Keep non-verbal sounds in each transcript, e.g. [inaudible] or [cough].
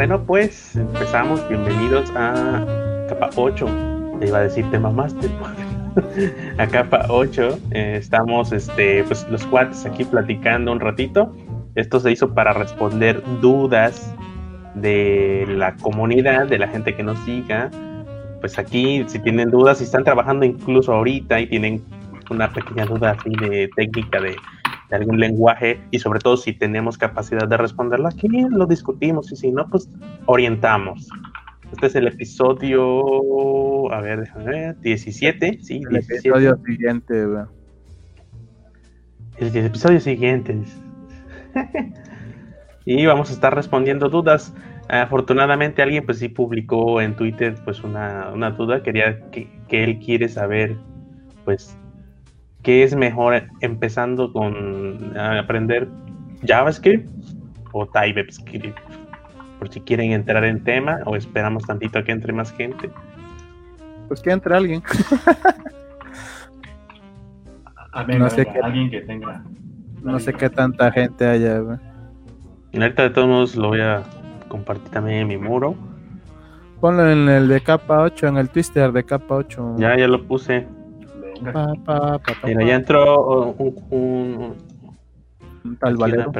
bueno, pues empezamos. Bienvenidos a capa 8. Le iba a decir tema máster. [laughs] a capa 8. Eh, estamos, este, pues los cuates aquí platicando un ratito. Esto se hizo para responder dudas de la comunidad, de la gente que nos siga. Pues aquí, si tienen dudas, si están trabajando incluso ahorita y tienen una pequeña duda así de técnica de, algún lenguaje y sobre todo si tenemos capacidad de responderla, aquí lo discutimos y si no, pues orientamos. Este es el episodio, a ver, déjame ver, 17, sí, el episodio siguiente, El, el episodio siguiente. [laughs] y vamos a estar respondiendo dudas. Afortunadamente alguien pues sí publicó en Twitter pues una, una duda, quería que, que, él quiere saber pues qué es mejor empezando con aprender JavaScript o TypeScript, por si quieren entrar en tema o esperamos tantito a que entre más gente. Pues que entre alguien. [laughs] a ver, no sé qué, alguien que tenga. No sé qué tanta gente haya. Ahorita de todos modos lo voy a compartir también en mi muro. Ponlo en el de capa 8, en el twister de capa 8. Ya, ya lo puse. Pa, pa, pa, Mira, ya entró un, un, un tal Valero.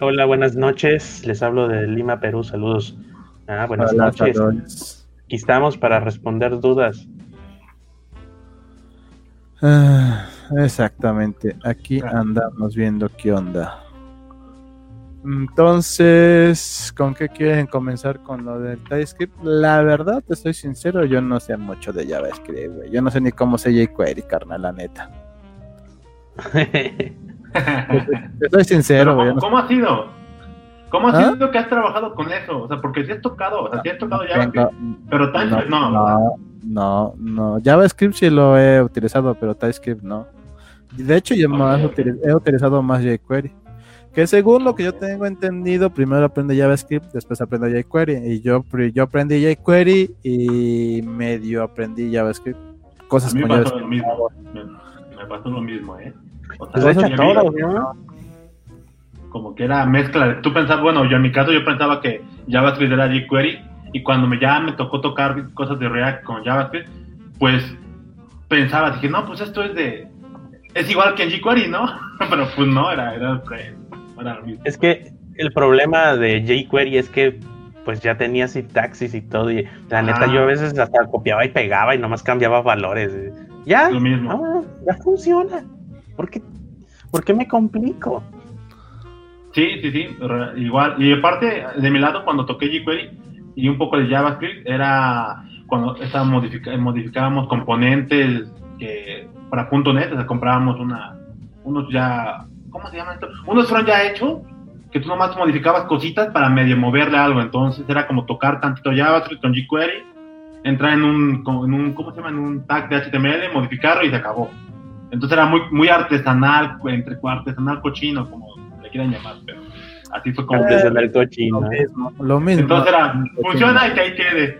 hola, buenas noches. Les hablo de Lima, Perú. Saludos. Ah, buenas hola, noches. Saludos. Aquí estamos para responder dudas. Ah, exactamente. Aquí andamos viendo qué onda. Entonces, ¿con qué quieren comenzar con lo del TypeScript? La verdad, te soy sincero, yo no sé mucho de JavaScript, güey. Yo no sé ni cómo se jQuery, carnal, la neta. [laughs] te soy sincero, güey. ¿Cómo, ha sido? ¿Cómo ha ¿Ah? sido que has trabajado con eso? O sea, porque si has tocado, o sea, si has tocado JavaScript, pero TypeScript no. No, no, no. JavaScript sí lo he utilizado, pero TypeScript no. De hecho, yo okay, he utilizado más jQuery. Que según lo que yo tengo entendido, primero aprende JavaScript, después aprende jQuery. Y yo, yo aprendí jQuery y medio aprendí JavaScript. Cosas a mí me pasó lo mismo. Me, pasó lo mismo, ¿eh? O sea, pues todo, ¿no? Como que era mezcla. Tú pensabas, bueno, yo en mi caso yo pensaba que JavaScript era jQuery. Y cuando me, ya me tocó tocar cosas de React con JavaScript, pues pensaba, dije, no, pues esto es de. Es igual que en jQuery, ¿no? [laughs] Pero pues no, era, era es que el problema de jQuery es que pues ya tenía sintaxis y todo. Y la neta, yo a veces hasta copiaba y pegaba y nomás cambiaba valores. Ya, Lo mismo. ya funciona. ¿Por qué, ¿Por qué me complico? Sí, sí, sí, igual. Y aparte, de mi lado, cuando toqué jQuery y un poco de JavaScript, era cuando modificábamos componentes que, para .NET, o sea, comprábamos una, unos ya ¿cómo se llama esto? Unos fueron ya hechos, que tú nomás modificabas cositas para medio moverle algo, entonces era como tocar tantito JavaScript con jQuery, entrar en un, en un, ¿cómo se llama? En un tag de HTML, modificarlo y se acabó. Entonces era muy, muy artesanal, entre artesanal cochino, como le quieran llamar, pero así fue como... Artesanal cochino. Lo mismo, lo mismo. Entonces era, funciona y que ahí quede.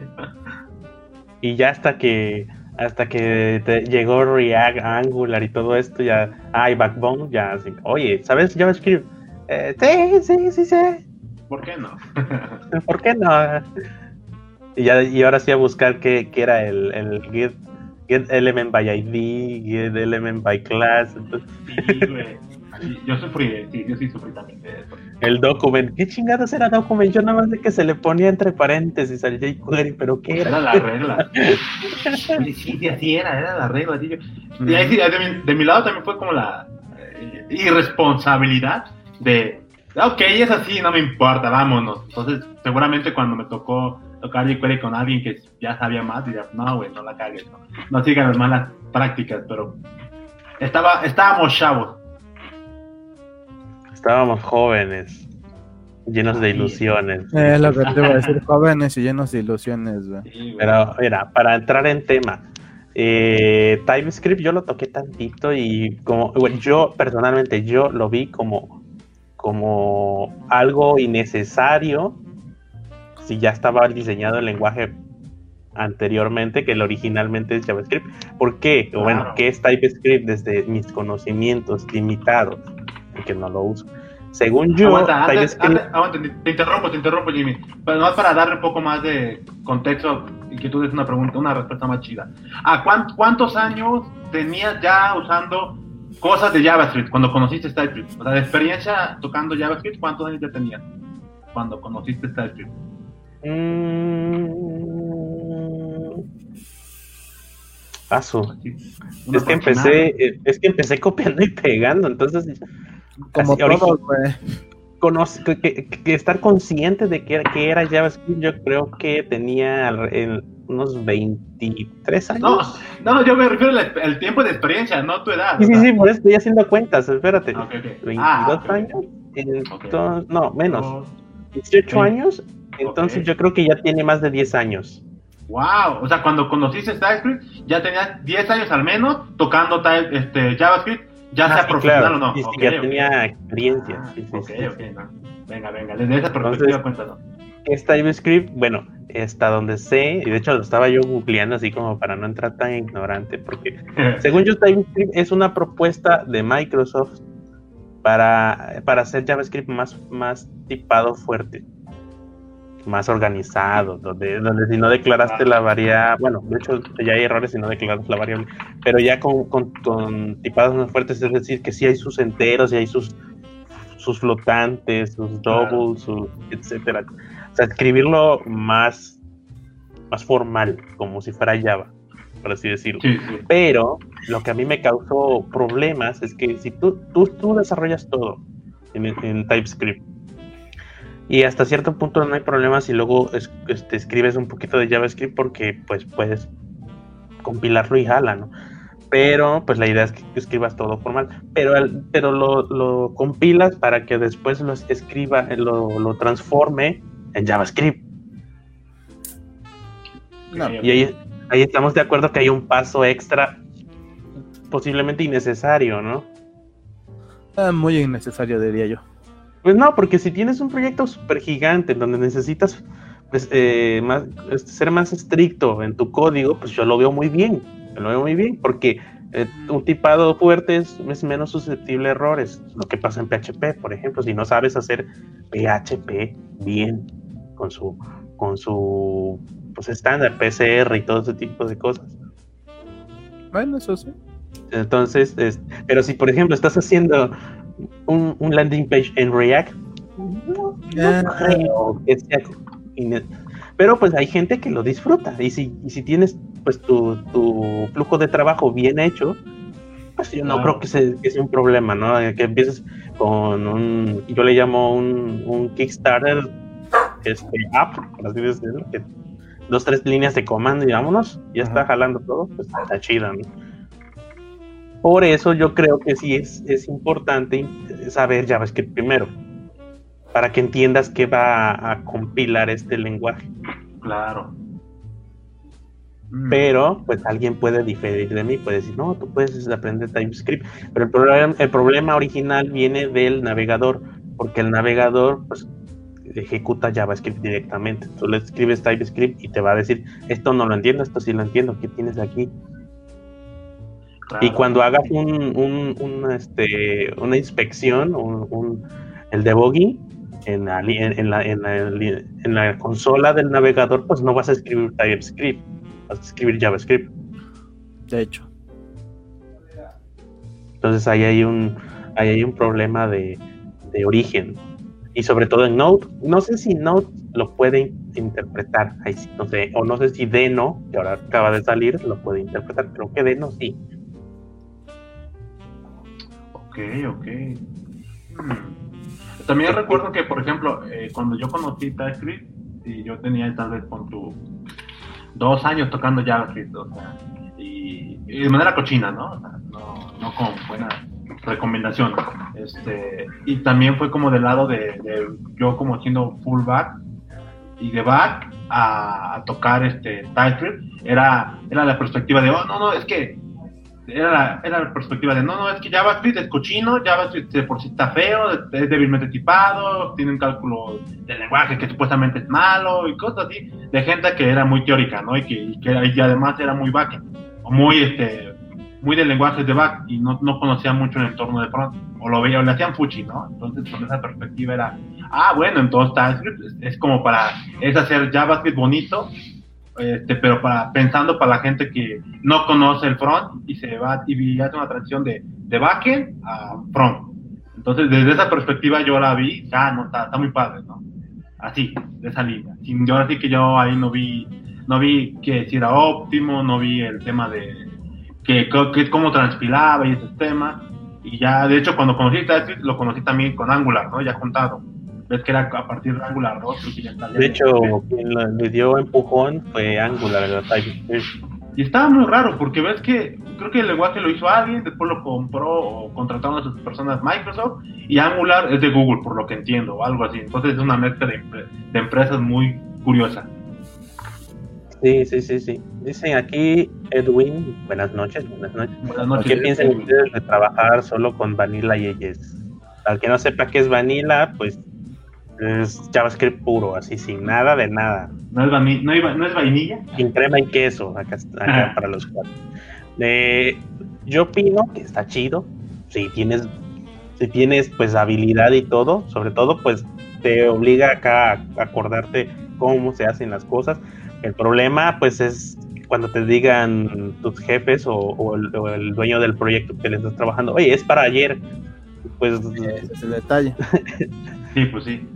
Y ya hasta que hasta que te llegó React, Angular y todo esto, ya hay Backbone, ya así, oye, ¿sabes JavaScript? Eh, sí, sí, sí, sí. ¿Por qué no? [laughs] ¿Por qué no? Y, ya, y ahora sí a buscar qué, qué era el, el Git, Get Element by ID, Get Element by Class. Sí, güey yo sufrí, sí, yo sí sufrí también de eso. El document, ¿qué chingados era document? Yo nada más de que se le ponía entre paréntesis al jQuery, pero ¿qué era? Era la regla. sí, sí, así era, era la regla, tío. Y ahí sí, de mi, de mi lado también fue como la eh, irresponsabilidad de, ok, es así, no me importa, vámonos. Entonces, seguramente cuando me tocó tocar jQuery con alguien que ya sabía más, diría, no, güey, no la cagues, no, no sigan las malas prácticas, pero estaba, estábamos chavos estábamos jóvenes, llenos de ilusiones. Es lo que te iba a decir, jóvenes y llenos de ilusiones. Pero mira, para entrar en tema, eh, TypeScript yo lo toqué tantito y como yo personalmente yo lo vi como como algo innecesario si ya estaba diseñado el lenguaje anteriormente que el originalmente es JavaScript. ¿Por qué? Bueno, ¿qué es TypeScript desde mis conocimientos limitados? Que no lo uso Según yo, aguanta, te, interrumpo, te interrumpo, Jimmy. Pero más para darle un poco más de contexto y que tú des una pregunta, una respuesta más chida. ¿A cuántos años tenías ya usando cosas de JavaScript cuando conociste TypeScript? O sea, de experiencia tocando JavaScript, ¿cuántos años ya tenías cuando conociste TypeScript? Mm... Paso. Es que empecé, es que empecé copiando y pegando, entonces como todo, que, que, estar consciente de que, que, era JavaScript, yo creo que tenía unos 23 años. No, no, yo me refiero al, tiempo de experiencia, no tu edad. Sí, sí, sí, por eso estoy haciendo cuentas, espérate. 22 ah, años, entonces, no, menos. 18 años, entonces yo creo que ya tiene más de 10 años. Wow, o sea, cuando conociste TypeScript ya tenías 10 años al menos tocando este, JavaScript ya sea profesional o no. Sí, ya tenía experiencia. Ah, ok, ok, no. Venga, venga, desde esa perspectiva cuéntanos. Es TypeScript, bueno, hasta donde sé, y de hecho lo estaba yo googleando así como para no entrar tan ignorante, porque [laughs] según yo TypeScript es una propuesta de Microsoft para, para hacer JavaScript más, más tipado fuerte más organizado, donde, donde si no declaraste la variable, bueno, de hecho ya hay errores si no declaras la variable, pero ya con, con, tipados más fuertes, es decir, que sí hay sus enteros y hay sus, sus flotantes, sus doubles, sus, etcétera. O sea, escribirlo más, más formal, como si fuera Java, por así decirlo. Pero lo que a mí me causó problemas es que si tú, tú, tú desarrollas todo en, en TypeScript, y hasta cierto punto no hay problema si luego este, escribes un poquito de JavaScript porque pues puedes compilarlo y jala, ¿no? Pero pues la idea es que escribas todo formal, pero, pero lo, compilas para que después lo escriba, lo, lo transforme en JavaScript. Y ahí, ahí estamos de acuerdo que hay un paso extra posiblemente innecesario, ¿no? Ah, muy innecesario, diría yo. Pues no, porque si tienes un proyecto súper gigante en donde necesitas pues, eh, más, este, ser más estricto en tu código, pues yo lo veo muy bien, lo veo muy bien, porque eh, un tipado fuerte es, menos susceptible a errores. Lo que pasa en PHP, por ejemplo, si no sabes hacer PHP bien con su con su pues estándar PCR y todo ese tipo de cosas. Bueno, eso sí. Entonces, pero si por ejemplo estás haciendo un, landing page en React, no, creo que sea pero pues hay gente que lo disfruta. Y si, si tienes pues tu, flujo de trabajo bien hecho, pues yo no creo que, sea un problema, ¿no? Que empieces con un, yo le llamo un, un Kickstarter este, app, por así decirlo, que dos, tres líneas de comando y vámonos, ya está jalando todo, pues está chido, ¿no? Por eso yo creo que sí es, es importante saber JavaScript primero, para que entiendas qué va a, compilar este lenguaje. Claro. Mm. Pero, pues alguien puede diferir de mí, puede decir, no, tú puedes aprender TypeScript, pero el problema, el problema original viene del navegador, porque el navegador, pues, ejecuta JavaScript directamente. Tú le escribes TypeScript y te va a decir, esto no lo entiendo, esto sí lo entiendo, ¿qué tienes aquí? Y cuando hagas un, este, una inspección, un, el debugging en la, en, la, en, la, consola del navegador, pues no vas a escribir TypeScript, vas a escribir JavaScript. De hecho. Entonces ahí hay un, ahí hay un problema de, origen. Y sobre todo en Node, no sé si Node lo puede interpretar, no sé, o no sé si Deno, que ahora acaba de salir, lo puede interpretar, creo que Deno sí Ok, ok. Hmm. También recuerdo que, por ejemplo, eh, cuando yo conocí TypeScript, y yo tenía tal vez con tu dos años tocando JavaScript, o sea, y, de manera cochina, ¿no? no, no con buena recomendación. Este, y también fue como del lado de, yo como siendo full back y de back a, tocar este TypeScript, era, era la perspectiva de, oh, no, no, es que era la, era la perspectiva de no, no, es que JavaScript es cochino, JavaScript por sí está feo, es débilmente tipado, tiene un cálculo de lenguaje que supuestamente es malo y cosas así, de gente que era muy teórica, ¿no? Y que, además era muy backend, o muy, este, muy de lenguajes de back y no, no conocía mucho el entorno de front, o lo veía, o le hacían fuchi, ¿no? Entonces, con esa perspectiva era, ah, bueno, entonces TypeScript es, es como para, es hacer JavaScript bonito, este, pero para pensando para la gente que no conoce el front y se va y hace una transición de, de backend a front. Entonces, desde esa perspectiva yo la vi, ah, no, está, está muy padre, ¿no? Así, de esa línea. Sin, yo ahora sí que yo ahí no vi, no vi que si era óptimo, no vi el tema de que, que cómo transpilaba y esos temas. Y ya, de hecho, cuando conocí TypeScript, lo conocí también con Angular, ¿no? Ya juntado. Ves que era a partir de Angular 2. y ya está, ya De hecho, quien le dio empujón fue Angular, la TypeScript. Y estaba muy raro, porque ves que creo que el lenguaje lo hizo alguien, después lo compró o contrataron a sus personas Microsoft, y Angular es de Google, por lo que entiendo, o algo así. Entonces es una mezcla de, empre- de empresas muy curiosa. Sí, sí, sí, sí. Dicen aquí, Edwin, buenas noches, buenas noches. Buenas noches. ¿Qué piensan ustedes de trabajar solo con Vanilla y ES? Al que no sepa qué es Vanilla, pues es JavaScript puro, así sin nada de nada. ¿No es, no, hay- no es vainilla? Sin crema y queso, acá, acá para los cuatro. Eh, yo opino que está chido. Si tienes, si tienes pues habilidad y todo, sobre todo, pues te obliga acá a acordarte cómo se hacen las cosas. El problema, pues, es cuando te digan tus jefes o, o el, o el dueño del proyecto que le estás trabajando, oye, es para ayer. Pues, Ese es el detalle. Sí, pues sí.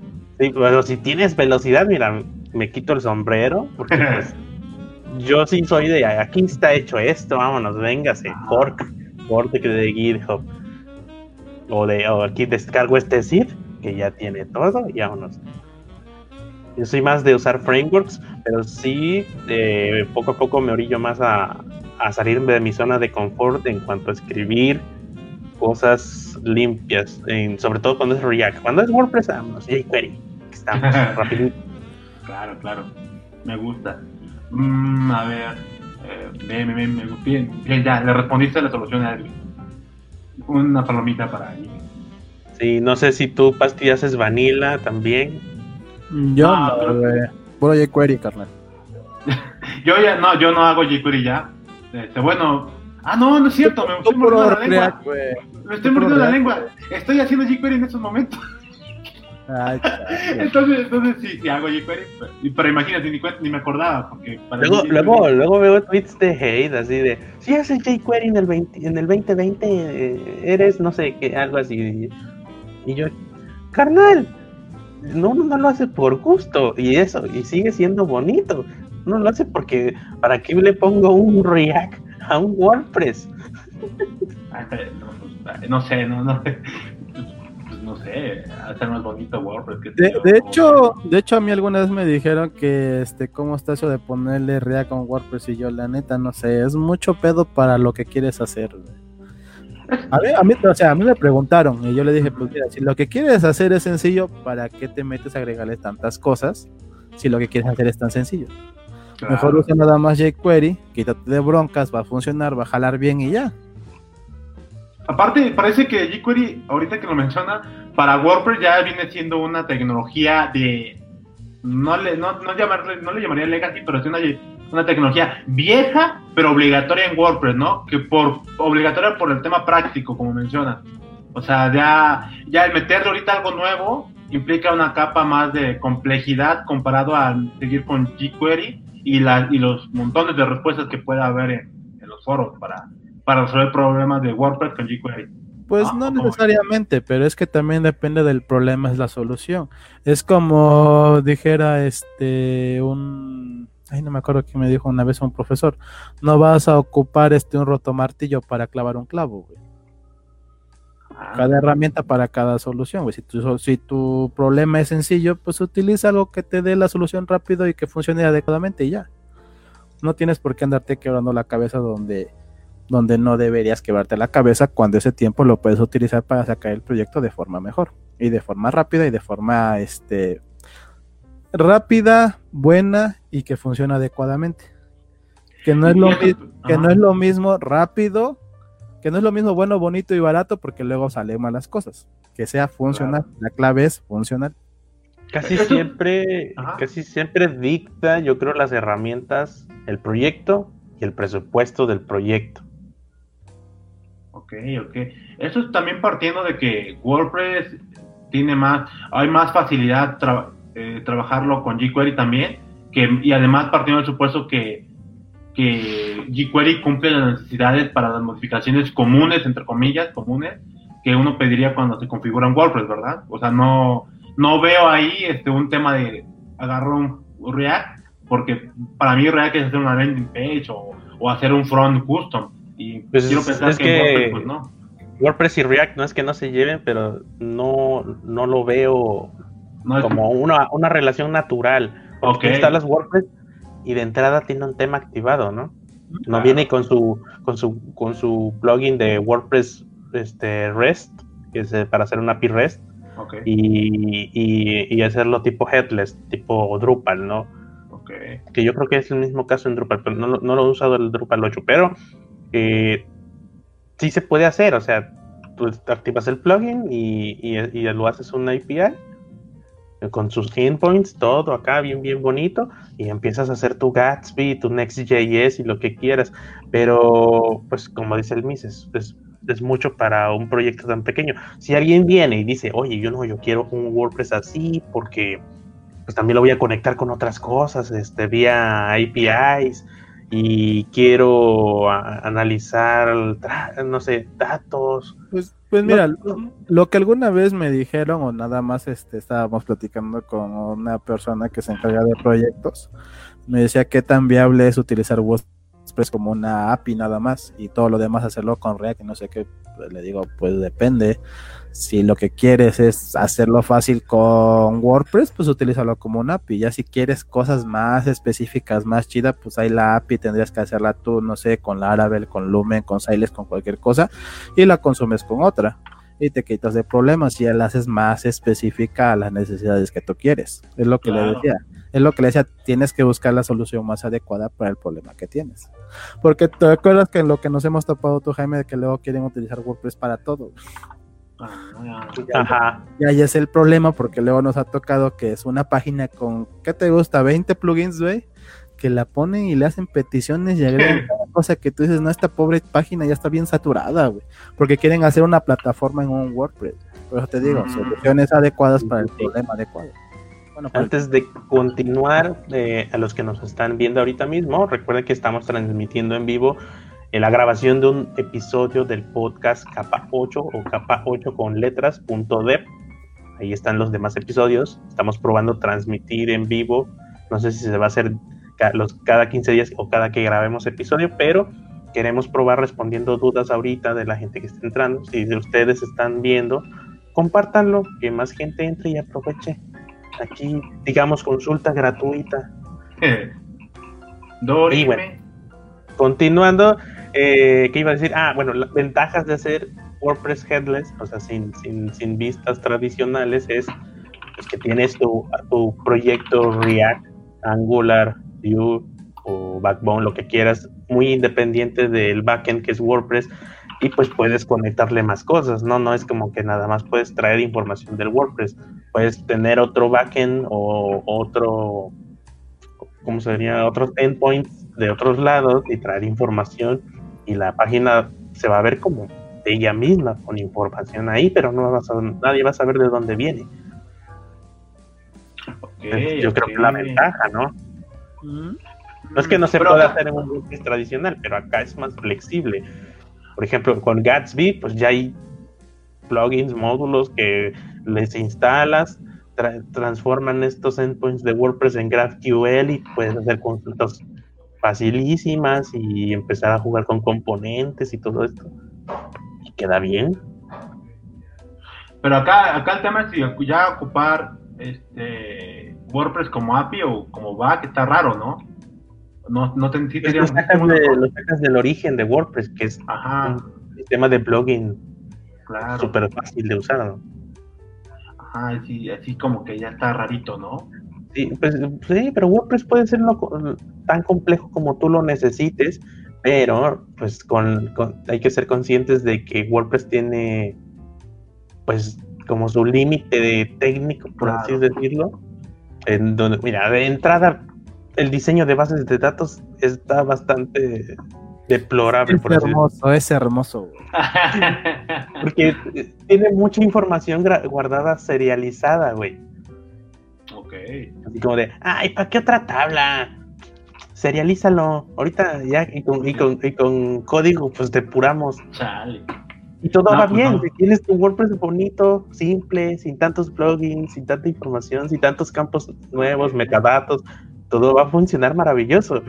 Sí, pero si tienes velocidad, mira, me quito el sombrero, porque [laughs] pues, yo sí soy de aquí está hecho esto, vámonos, véngase, fork, fork de GitHub. O de o aquí descargo este zip que ya tiene todo y vámonos. Yo soy más de usar frameworks, pero sí eh, poco a poco me orillo más a, a salirme de mi zona de confort en cuanto a escribir cosas limpias, en- sobre todo cuando es React. Cuando es WordPress, vámonos, jQuery, que estamos [laughs] rapidito. Claro, claro. Me gusta. Mm, a ver. Eh, bien, bien, bien, bien, bien, ya, le respondiste la solución a Edwin. Una palomita para ahí. Sí, no sé si tú, Pasti, haces vanilla también. Yo Ah, no, pero- güey. Puro jQuery, carnal. [laughs] Yo ya, no, yo no hago jQuery ya. Este, bueno. Ah, no, no es cierto, me estoy mordiendo la lengua. Me estoy mordiendo la lengua. Estoy haciendo jQuery en estos momentos. Ay. [laughs] Entonces, entonces sí, sí hago jQuery. Pero, pero imagínate, ni, ni me acordaba. Porque para Luego, mí luego, luego veo tweets de hate así de, si haces jQuery en el 20, en el 2020, eh, eres, no sé, qué, algo así. Y yo, carnal, no, no lo hace por gusto, y eso, y sigue siendo bonito. No lo hace porque, ¿para qué le pongo un React a un WordPress? No, pues, no sé, no, no. Pues no sé, hacer más bonito WordPress. De, hecho, de hecho a mí alguna vez me dijeron que este cómo está eso de ponerle React con WordPress y yo la neta no sé, es mucho pedo para lo que quieres hacer. A mí, a mí, o sea, a mí me preguntaron y yo le dije, pues mira, si lo que quieres hacer es sencillo, ¿para qué te metes a agregarle tantas cosas? Si lo que quieres hacer es tan sencillo. Claro. Mejor usa nada más jQuery, quítate de broncas, va a funcionar, va a jalar bien y ya. Aparte, parece que jQuery, ahorita que lo menciona, para WordPress ya viene siendo una tecnología de. No le, no, no, llamarle, no le llamaría legacy, pero es una, una tecnología vieja, pero obligatoria en WordPress, ¿no? Que por obligatoria por el tema práctico, como menciona. O sea, ya, ya el meterle ahorita algo nuevo implica una capa más de complejidad comparado a seguir con jQuery y, la, y los montones de respuestas que pueda haber en, en los foros para, para resolver problemas de WordPress con jQuery. Pues Ah, no necesariamente, pero es que también depende del problema, es la solución. Es como dijera este un ay no me acuerdo quién me dijo una vez un profesor, no vas a ocupar este un rotomartillo para clavar un clavo, güey. Ah, Cada herramienta para cada solución, güey. Si tu, si tu problema es sencillo, pues utiliza algo que te dé la solución rápido y que funcione adecuadamente y ya. No tienes por qué andarte quebrando la cabeza donde donde no deberías quebrarte la cabeza cuando ese tiempo lo puedes utilizar para sacar el proyecto de forma mejor y de forma rápida y de forma este rápida, buena y que funcione adecuadamente. Que no es lo, que no es lo mismo rápido, que no es lo mismo bueno, bonito y barato porque luego salen malas cosas. Que sea funcional, la clave es funcional. Casi siempre, Ajá. casi siempre dicta, yo creo, las herramientas, el proyecto y el presupuesto del proyecto. Ok, ok. Eso es también partiendo de que WordPress tiene más, hay más facilidad eh, trabajarlo con jQuery también, que, y además partiendo del supuesto que, que jQuery cumple las necesidades para las modificaciones comunes, entre comillas, comunes, que uno pediría cuando se configura un WordPress, ¿verdad? O sea, no, no veo ahí este, un tema de agarrar un React, porque para mí React es hacer una landing page o, o hacer un front custom y pues quiero pensar que, WordPress, pues no. WordPress y React no es que no se lleven, pero no, no lo veo como una, una, relación natural. Porque instalas WordPress y de entrada tiene un tema activado, ¿no? No viene con su, con su, con su plugin de WordPress este, REST, que es eh, para hacer una API REST. Y, y, y, hacerlo tipo headless, tipo Drupal, ¿no? Que yo creo que es el mismo caso en Drupal, pero no, no lo he usado el Drupal 8, pero eh, sí se puede hacer, o sea, tú activas el plugin y, y, lo haces una API con sus endpoints, todo acá bien, bien bonito, y empiezas a hacer tu Gatsby, tu Next.js y lo que quieras, pero pues como dice el Mises, es, es, mucho para un proyecto tan pequeño. Si alguien viene y dice, oye, yo no, yo quiero un WordPress así porque pues también lo voy a conectar con otras cosas, este, vía APIs, y quiero analizar, no sé, datos. Pues, pues mira, lo, que alguna vez me dijeron o nada más este, estábamos platicando con una persona que se encarga de proyectos, me decía que tan viable es utilizar WordPress como una API nada más y todo lo demás hacerlo con React y no sé qué, pues le digo, pues depende si lo que quieres es hacerlo fácil con WordPress, pues utilízalo como una API. Ya si quieres cosas más específicas, más chidas, pues ahí la API tendrías que hacerla tú, no sé, con Laravel, con Lumen, con Siles, con cualquier cosa, y la consumes con otra. Y te quitas de problemas y ya la haces más específica a las necesidades que tú quieres. Es lo que le decía. Es lo que le decía, tienes que buscar la solución más adecuada para el problema que tienes. Porque te acuerdas que en lo que nos hemos topado tú, Jaime, de que luego quieren utilizar WordPress para todo. Ajá. Y ahí es el problema porque luego nos ha tocado que es una página con, ¿qué te gusta? 20 plugins, güey, que la ponen y le hacen peticiones y agregan cada cosa que tú dices, no, esta pobre página ya está bien saturada, güey, porque quieren hacer una plataforma en un WordPress. Por eso te digo, mm. soluciones adecuadas para el problema adecuado. Antes de continuar, eh, a los que nos están viendo ahorita mismo, recuerden que estamos transmitiendo en vivo en la grabación de un episodio del podcast Capa 8 o Capa 8 con letras.dev. Ahí están los demás episodios. Estamos probando transmitir en vivo. No sé si se va a hacer los, cada 15 días o cada que grabemos episodio, pero queremos probar respondiendo dudas ahorita de la gente que está entrando. Si ustedes están viendo, compártanlo, que más gente entre y aproveche. Aquí, digamos, consulta gratuita. [laughs] y bueno, continuando, eh, ¿Qué iba a decir? Ah, bueno, las ventajas de hacer WordPress headless, o sea, sin, sin, sin vistas tradicionales, es pues, que tienes tu, tu proyecto React, Angular, Vue o Backbone, lo que quieras, muy independiente del backend que es WordPress, y pues puedes conectarle más cosas, ¿no? No es como que nada más puedes traer información del WordPress, puedes tener otro backend o otro, ¿cómo sería? Otros endpoints de otros lados y traer información y la página se va a ver como de ella misma, con información ahí, pero no vas a, nadie va a saber de dónde viene. yo creo que es la ventaja, ¿no? Mm. No es que no se pueda hacer en un WordPress tradicional, pero acá es más flexible. Por ejemplo, con Gatsby, pues ya hay plugins, módulos que les instalas, transforman estos endpoints de WordPress en GraphQL y puedes hacer consultas facilísimas y empezar a jugar con componentes y todo esto. Y queda bien. Pero acá, acá el tema es si ya ocupar este WordPress como API o como back está raro, ¿no? No, no te lo, sacas lo sacas del origen de WordPress, que es un sistema de blogging claro. súper fácil de usar, ¿no? Ajá, sí, así como que ya está rarito, ¿no? Sí, pues, sí, pero WordPress puede ser tan complejo como tú lo necesites, pero pues con, hay que ser conscientes de que WordPress tiene pues como su límite de técnico, por así decirlo, en donde, mira, de entrada el diseño de bases de datos está bastante deplorable. Es por así decirlo. hermoso, es hermoso. güey. [laughs] Porque eh, tiene mucha información guardada serializada, güey. ok. Así como de, ay, ¿para qué otra tabla? Serialízalo. Ahorita ya, y con, y con, y con código, pues depuramos. Chale. Y todo No, va pues bien. no. Si tienes tu WordPress bonito, simple, sin tantos plugins, sin tanta información, sin tantos campos nuevos, metadatos, todo va a funcionar maravilloso.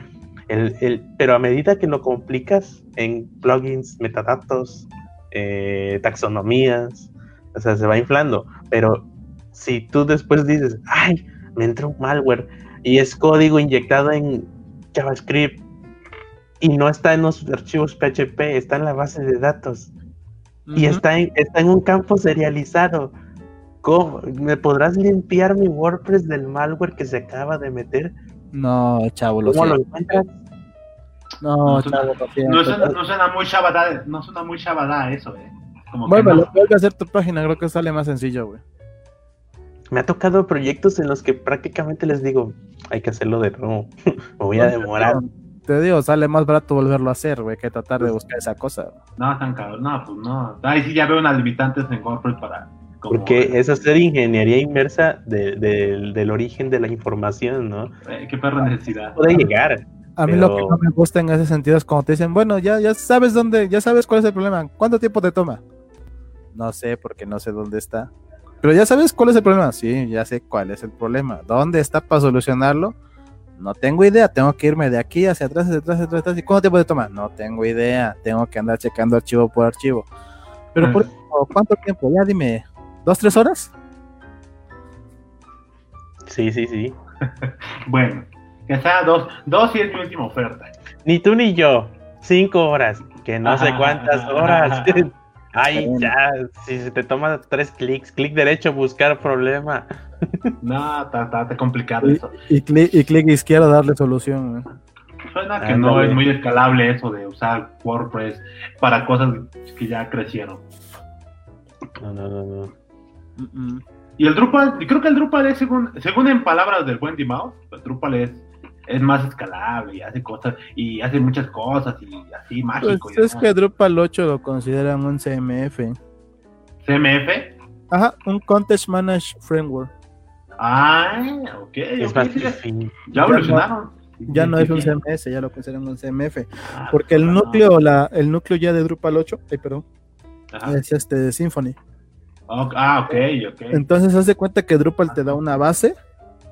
El, el- pero a medida que lo complicas en plugins, metadatos, eh, taxonomías, o sea, se va inflando. Pero si tú después dices, ay, me entró un malware y es código inyectado en JavaScript y no está en los archivos PHP, está en la base de datos y está en, está en un campo serializado. ¿Cómo? ¿Me podrás limpiar mi WordPress del malware que se acaba de meter? No, chavo, lo ¿Cómo lo siento. encuentras? No, No, chavo, lo siento. No suena, no suena muy shabada, no suena muy shabada eso, eh. Como que Vuélvelo, no. vuelve a hacer tu página, creo que sale más sencillo, güey. Me ha tocado proyectos en los que prácticamente les digo, hay que hacerlo de nuevo. [laughs] Me voy a demorar. Te digo, sale más barato volverlo a hacer, güey, que tratar de buscar esa cosa. No, tan cabrón. No, pues no. Ahí sí ya veo unas limitantes en WordPress para. Porque es hacer ingeniería inversa de- del- del origen de la información, ¿no? Eh, qué perra necesidad. Puede llegar. A mí Pero- lo que no me gusta en ese sentido es cuando te dicen, bueno, ya, ya sabes dónde, ya sabes cuál es el problema. ¿Cuánto tiempo te toma? No sé, porque no sé dónde está. Pero ya sabes cuál es el problema. Sí, ya sé cuál es el problema. ¿Dónde está para solucionarlo? No tengo idea. Tengo que irme de aquí hacia atrás, hacia atrás, hacia atrás. hacia atrás. ¿Y cuánto tiempo te toma? No tengo idea. Tengo que andar checando archivo por archivo. Pero por ejemplo, ¿cuánto tiempo? Ya dime, ¿dos, tres horas? Sí, sí, sí. [laughs] Bueno, que sea dos, dos y es mi última oferta. Ni tú ni yo. Cinco horas. Que no sé Ajá, cuántas ajá, horas. ajá. [laughs] Ay, ya. Si se te toma tres clics, clic derecho, buscar problema. [laughs] No, está, está, está complicado Y, eso. y clic, y clic izquierdo darle solución. güey. Suena que no es muy escalable eso de usar WordPress para cosas que ya crecieron. No, no, no, no. Mm, mm. Y el Drupal, creo que el Drupal es, según, según en palabras del buen Dimao, el Drupal es, es más escalable y hace cosas, y hace muchas cosas y así mágico. Pues y es demás. que Drupal 8 lo consideran un CMF. CMF. Ajá, un Context Managed Framework. Ah, ok. Es sí, ya, evolucionaron. Ya no es un. CMS, ya lo consideran un CMF. Ah, Porque el no. núcleo, la, el núcleo ya de Drupal 8, ay, perdón, Ajá. es este Symfony. Ah, ok, ok. Entonces, haz de cuenta que Drupal te da una base,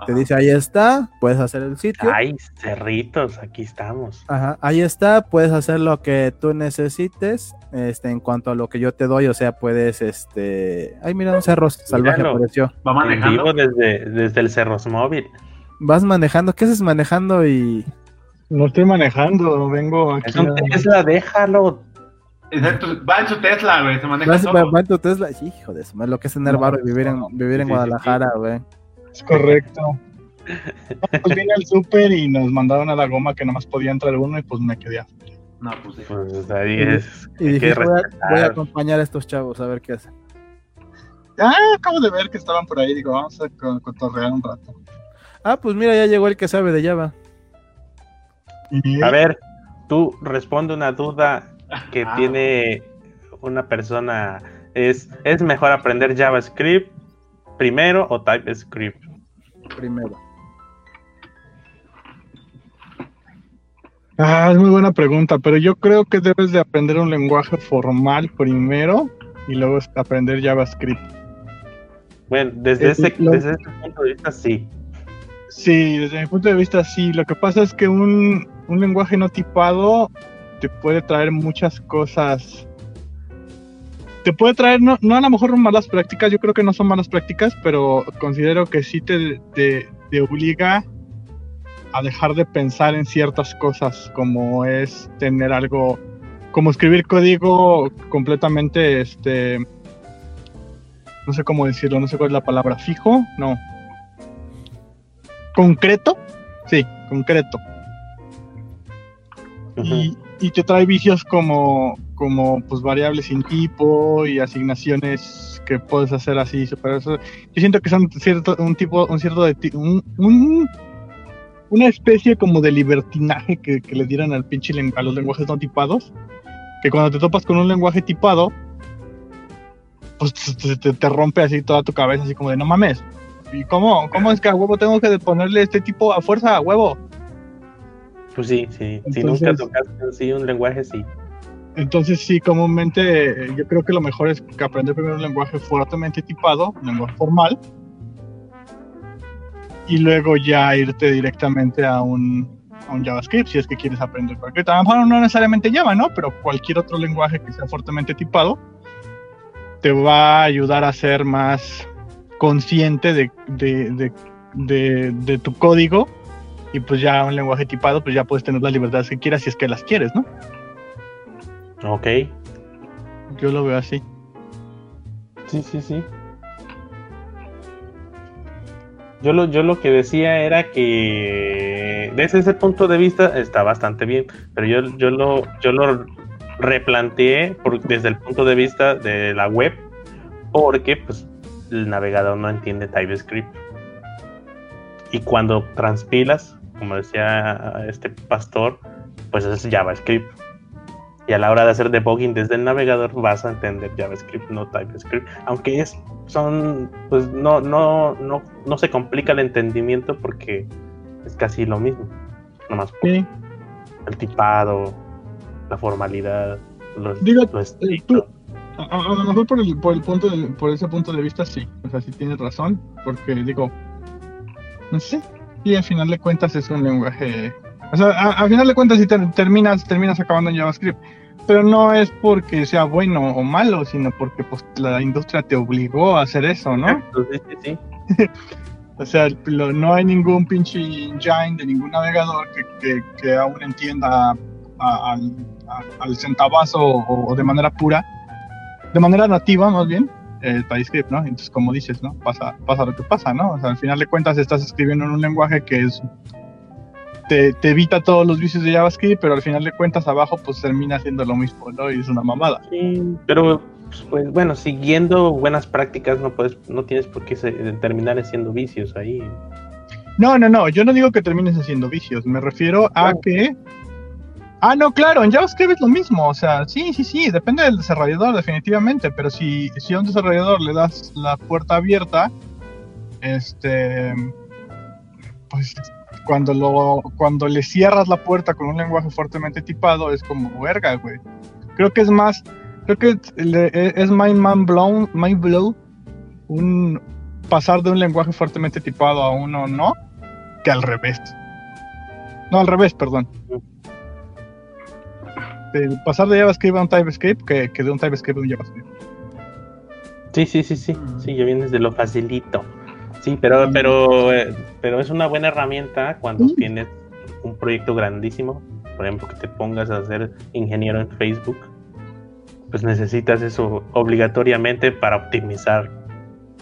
te dice ahí está, puedes hacer el sitio. Ay, cerritos, aquí estamos. Ajá, ahí está, puedes hacer lo que tú necesites, este, en cuanto a lo que yo te doy, o sea, puedes, este, ay, mira, un cerro salvaje Míralo. apareció. Va manejando. vivo desde, desde el Cerros Móvil. Vas manejando, ¿qué haces manejando y No estoy manejando, vengo aquí. Es un a- Tesla, déjalo. Exacto, va en su Tesla, güey, se maneja vas, todo. va- va en tu Tesla? Hijo de su madre, lo que es tener No, varo y vivir en, vivir en sí, Guadalajara, güey. Es correcto. [laughs] Pues vine al súper y nos mandaron a la goma que nomás podía entrar uno y pues me quedé. No, pues sí. Pues ahí es. Y hay dije, que voy a, voy a respetar. acompañar a estos chavos a ver qué hacen. Ah, acabo de ver que estaban por ahí. Digo, vamos a co- cotorrear un rato. Ah, pues mira, ya llegó el que sabe de Java. Y A ver, tú responde una duda que Ah. tiene una persona. Es, ¿Es mejor aprender JavaScript primero o TypeScript? Primero. Ah, es muy buena pregunta, pero yo creo que debes de aprender un lenguaje formal primero y luego es- aprender JavaScript. Bueno, desde Eh, ese, lo- desde ese punto de vista, sí. Sí, desde mi punto de vista sí. Lo que pasa es que un, un lenguaje no tipado te puede traer muchas cosas. Te puede traer, no, no a lo mejor malas prácticas, yo creo que no son malas prácticas, pero considero que sí te, te, te obliga a dejar de pensar en ciertas cosas, como es tener algo, como escribir código completamente, este, no sé cómo decirlo, no sé cuál es la palabra, fijo, no, concreto, sí, concreto. Y, y te trae vicios como, como pues variables sin tipo y asignaciones que puedes hacer así, pero eso, yo siento que son cierto, un tipo, un cierto de un, un, una especie como de libertinaje que, que le dieran al pinche a los lenguajes no tipados. Que cuando te topas con un lenguaje tipado, pues te, te- te rompe así toda tu cabeza, así como de no mames. ¿Y cómo, cómo es que a huevo tengo que ponerle este tipo a fuerza a huevo? Pues sí, sí. si Entonces- nunca tocaste así un lenguaje, sí. Entonces sí, comúnmente eh, yo creo que lo mejor es que aprender primero un lenguaje fuertemente tipado, un lenguaje formal, y luego ya irte directamente a un, a un JavaScript si es que quieres aprender cualquier. A lo mejor no necesariamente Java, ¿no? Pero cualquier otro lenguaje que sea fuertemente tipado te va a ayudar a ser más consciente de, de, de- de tu código y pues ya un lenguaje tipado pues ya puedes tener las libertades que quieras si es que las quieres, ¿no? Ok. Yo lo veo así. Sí, sí, sí. Yo lo, yo lo que decía era que desde ese punto de vista está bastante bien, pero yo, yo lo, yo lo replanteé por- desde el punto de vista de la web, porque pues el navegador no entiende TypeScript. Y cuando transpilas, como decía este pastor, pues es JavaScript. Y a la hora de hacer debugging desde el navegador vas a entender JavaScript, no TypeScript. Aunque es, son, pues no, no, no, no se complica el entendimiento porque es casi lo mismo. Nomás Sí. el tipado, la formalidad, los, Digo, lo eh, tú- A, lo mejor por, el, por, el punto del- por ese punto de vista sí, o sea, sí tienes razón, porque digo, no sé, y al final de cuentas es un lenguaje, o sea, al final de cuentas sí ter- terminas, terminas acabando en JavaScript, pero no es porque sea bueno o malo, sino porque pues la industria te obligó a hacer eso, ¿no? Sí, sí. [laughs] O sea, lo- no hay ningún pinche engine de ningún navegador que, que, que aún entienda a- al, a- al centavazo o, o de manera pura, de manera nativa más bien, el TypeScript, ¿no? Entonces, como dices, ¿no? Pasa, pasa lo que pasa, ¿no? O sea, al final de cuentas estás escribiendo en un lenguaje que es te, te evita todos los vicios de JavaScript, pero al final de cuentas abajo pues termina haciendo lo mismo, ¿no? Y es una mamada. Sí, pero pues, pues, bueno, siguiendo buenas prácticas no puedes, no tienes por qué se- terminar siendo vicios ahí. No, no, no, yo no digo que termines haciendo vicios, me refiero a que... Ah, no, claro, en JavaScript es lo mismo, o sea, sí, sí, sí, depende del desarrollador definitivamente, pero si, si a un desarrollador le das la puerta abierta, este, pues cuando, lo, cuando le cierras la puerta con un lenguaje fuertemente tipado es como verga, güey. Creo que es más, creo que le- es mind man blown, mind blow, un pasar de un lenguaje fuertemente tipado a uno no, que al revés. No, al revés, perdón. De pasar de JavaScript a un TypeScript que, que de un TypeScript a un JavaScript. Sí, sí, sí, sí, sí, ya vienes de lo facilito. Sí, pero, Mm. pero, eh, pero es una buena herramienta cuando Mm. tienes un proyecto grandísimo, por ejemplo, que te pongas a ser ingeniero en Facebook, pues necesitas eso obligatoriamente para optimizar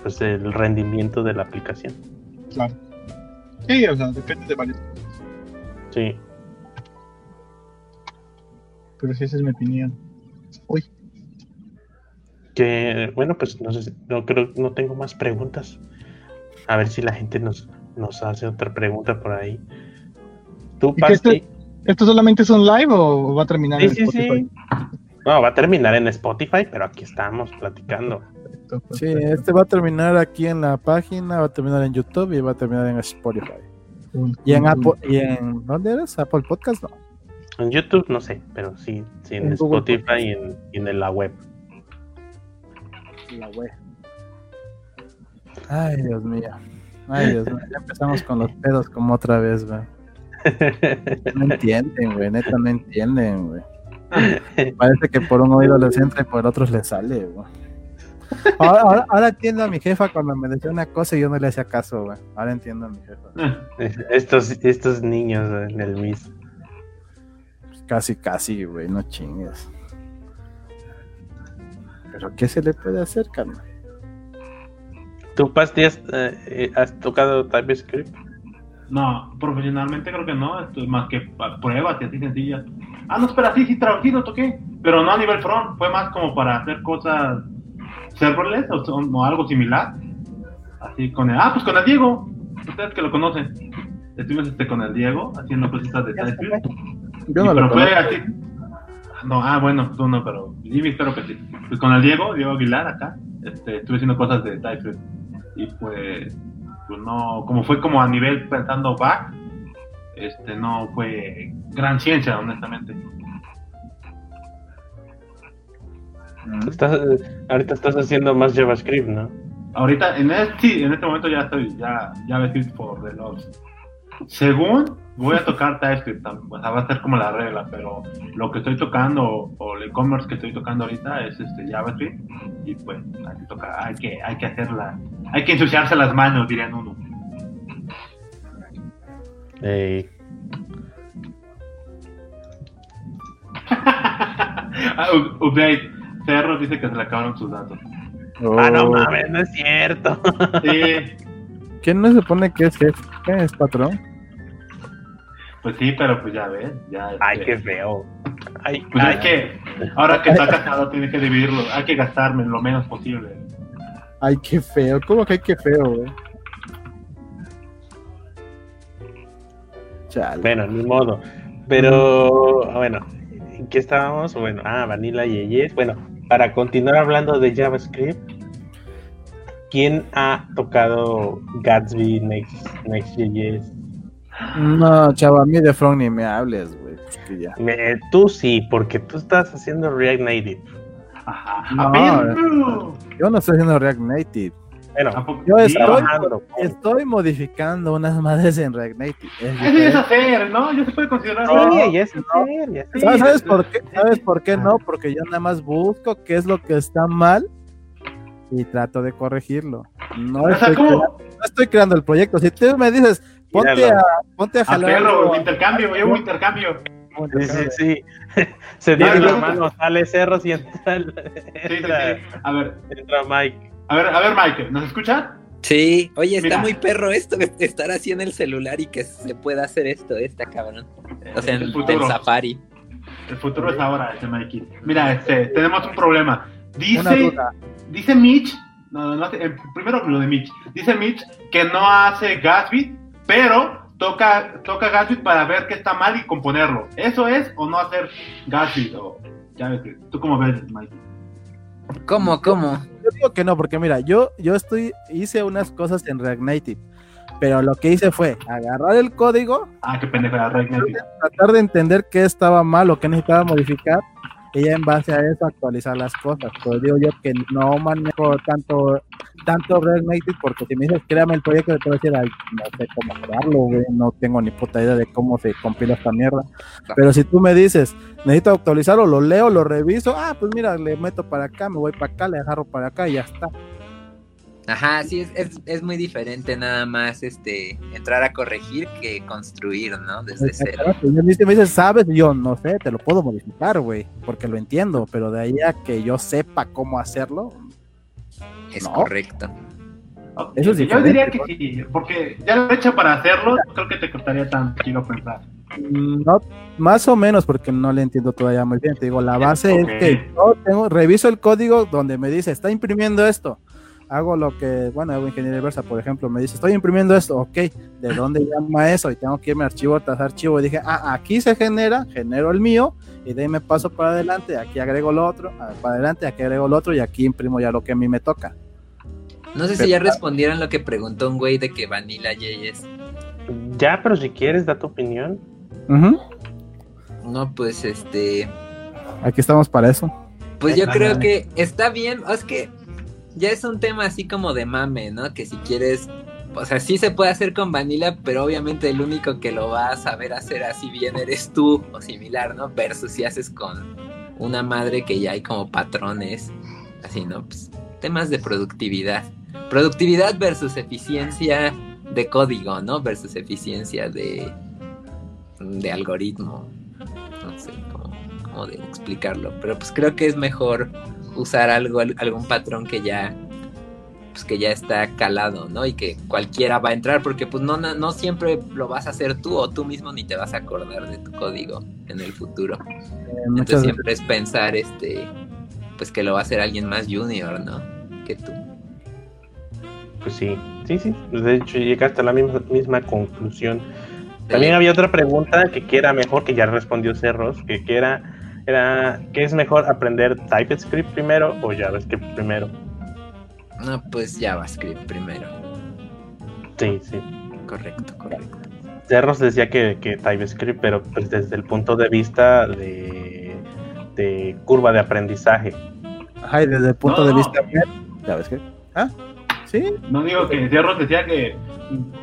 pues el rendimiento de la aplicación. Claro. Sí, o sea, depende de varios. Sí. Pero sí, esa es mi opinión. Uy, Que bueno, pues no sé, si- no creo, no tengo más preguntas. A ver si la gente nos, nos hace otra pregunta por ahí. ¿Tú, ¿Y qué este- Pasti? ¿esto solamente es un live o va a terminar Sí, en sí, Spotify? sí. No, va a terminar en Spotify, pero aquí estamos platicando. Perfecto, Sí, este va a terminar aquí en la página, va a terminar en YouTube y va a terminar en Spotify. Cool, Y en Apple, cool. y en ¿dónde eres? Apple Podcast, no. En YouTube no sé, pero sí, sí en, Spotify y en, y en la web. La web. Ay, Dios mío. Ay, Dios mío. Ya empezamos con los pedos como otra vez, güey. No entienden, güey. Neta, no entienden, güey. Parece que por un oído les entra y por el otro les sale, güey. Ahora, ahora, ahora entiendo a mi jefa cuando me decía una cosa y yo no le hacía caso, güey. Ahora entiendo a mi jefa. estos, estos niños en el MIS. Casi, casi, güey. No chingues. Pero ¿qué se le puede hacer, carnal? ¿Tú, Pasti, has, eh, eh, has tocado TypeScript? No, profesionalmente creo que no, esto es más que pruebas y así sencillas. Ah, no, espera, sí, sí, tra- sí lo toqué, pero no a nivel front, fue más como para hacer cosas serverless o, o algo similar. Así con el, ah, pues con el Diego, ustedes que lo conocen. estuvimos este, con el Diego haciendo cositas de TypeScript. Yo no Y- lo pero fue así. No, ah, bueno, tú no, pero Jimmy espero que sí. Pues con el Diego, Diego Aguilar acá, este, estuve haciendo cosas de TypeScript. Y pues, pues no, como fue como a nivel pensando back, este, no fue gran ciencia, honestamente. Estás, ahorita estás haciendo más JavaScript, ¿no? Ahorita, en este, sí, en este momento ya estoy, ya, ya vestido por Logs. Según voy a tocar TypeScript, o sea, va a ser como la regla, pero lo que estoy tocando o, el e-commerce que estoy tocando ahorita es este JavaScript y pues hay que tocar, hay que, hay que hacerla, hay que ensuciarse las manos, dirían uno. Eh, [laughs] Ah, Update, Cerro dice que se le acabaron sus datos. Ah, no Oh. mames, no es cierto. Sí, [laughs] ¿Quién no se supone que es jefe? ¿Qué es patrón? Pues sí, pero pues ya ves, ya. Ay, este, qué feo. Ay, Pues hay ay, que, ahora que está casado, tiene que dividirlo, hay que gastarme lo menos posible. Ay, qué feo. ¿Cómo que hay que feo, güey? Chale. Bueno, ni modo. Pero, bueno, ¿en qué estábamos? Bueno, ah, Vanilla y Yes. Bueno, para continuar hablando de JavaScript, ¿quién ha tocado Gatsby, Next, Next.js? No, chava, a mí de Front ni me hables, güey. pues Tú sí, porque tú estás haciendo React Native. Ajá. No, Apenas- Yo no estoy haciendo React Native. Bueno. Yo estoy- Estoy modificando unas madres en React Native. Es Eso es hacer, ¿no? Ya se puede considerar. Sí, ya ya sé. ¿Sabes, por qué? ¿Sabes por qué no? Porque yo nada más busco qué es lo que está mal y trato de corregirlo. No estoy creando el proyecto. Si tú me dices, ponte a, ponte a A jalar. intercambio, yo un intercambio. Sí, sí, [laughs] sí. Se dieron las manos, sale Cerros y entra, el- Sí, sí, entra, sí. A ver, entra Mike. a ver, a ver, Mike, ¿nos escuchas? Sí, oye, está Mira. muy perro esto de estar así en el celular y que se pueda hacer esto, está cabrón. O sea, en el el futuro. Safari. El futuro es ahora, ese Mikey. Mira, este, tenemos un problema. Dice, dice Mitch, no, no, eh, primero lo de Mitch. Dice Mitch que no hace Gatsby, pero toca, toca Gatsby para ver qué está mal y componerlo. ¿Eso es o no hacer Gatsby? O, ya ves, ¿Tú cómo ves, Mikey? ¿Cómo, cómo? Yo digo que no, porque mira, yo, yo estoy, hice unas cosas en React Native, pero lo que hice fue agarrar el código, Ah, qué pendeja, React Native. tratar de entender qué estaba mal o qué necesitaba modificar, y ya en base a eso actualizar las cosas. Pues digo yo que no manejo tanto, tanto React Native, porque si me dices créame el proyecto, te puedo decir, ay, no sé cómo crearlo, güey, no tengo ni puta idea de cómo se compila esta mierda. Pero si tú me dices, necesito actualizarlo, lo leo, lo reviso, ah, pues mira, le meto para acá, me voy para acá, le agarro para acá y ya está. Ajá, sí, es, es, es muy diferente nada más este entrar a corregir que construir, ¿no? Desde cero. Exactamente. Y a mí si me dices, sabes, yo no sé, te lo puedo modificar, güey, porque lo entiendo, pero de ahí a que yo sepa cómo hacerlo, Es No. correcto. Eso es Yo diferente, diría que sí, porque ya lo he hecho para hacerlo, creo que te costaría tan quiero pensar. no, más o menos, porque no le entiendo todavía muy bien. Te digo, la base es que yo tengo, reviso el código donde me dice, está imprimiendo esto. Hago lo que, bueno, hago ingeniería inversa, por ejemplo, me dice, estoy imprimiendo esto, ok, ¿de dónde [laughs] llama eso? Y tengo que irme archivo tras archivo. Y dije, ah, aquí se genera, genero el mío, y de ahí me paso para adelante, aquí agrego lo otro, ah, para adelante, aquí agrego lo otro, y aquí imprimo ya lo que a mí me toca. No sé si ya respondieron lo que preguntó un güey de que Vanilla JS. Ya, pero si quieres, da tu opinión. Ujú. No, pues este. Aquí estamos para eso. Pues yo creo que está bien. Es que ya es un tema así como de mame, ¿no? Que si quieres. O sea, sí se puede hacer con Vanilla, pero obviamente el único que lo va a saber hacer así bien eres tú o similar, ¿no? Versus si haces con una madre que ya hay como patrones, así, ¿no? Pues temas de productividad. Productividad versus eficiencia de código, ¿no? Versus eficiencia de, de algoritmo. No sé cómo, cómo explicarlo. Pero pues creo que es mejor usar algo, al- algún patrón que ya pues que ya está calado, ¿no? Y que cualquiera va a entrar, porque pues no, no, no siempre lo vas a hacer tú o tú mismo ni te vas a acordar de tu código en el futuro. Eh, Entonces veces. siempre es pensar este pues que lo va a hacer alguien más junior, ¿no? Que tú. Pues sí, sí, sí. De hecho, llegaste a la misma, misma conclusión. También había otra pregunta que, que era mejor, que ya respondió Cerros, que, que era, era, ¿qué es mejor aprender TypeScript primero o JavaScript primero? No, pues JavaScript primero. Sí, sí. Correcto, correcto. Cerros decía que, que TypeScript, pero pues desde el punto de vista de, de curva de aprendizaje. Ajá, y desde el punto No, de no. vista JavaScript. ¿Ah? ¿Sí? No digo que Cerros decía que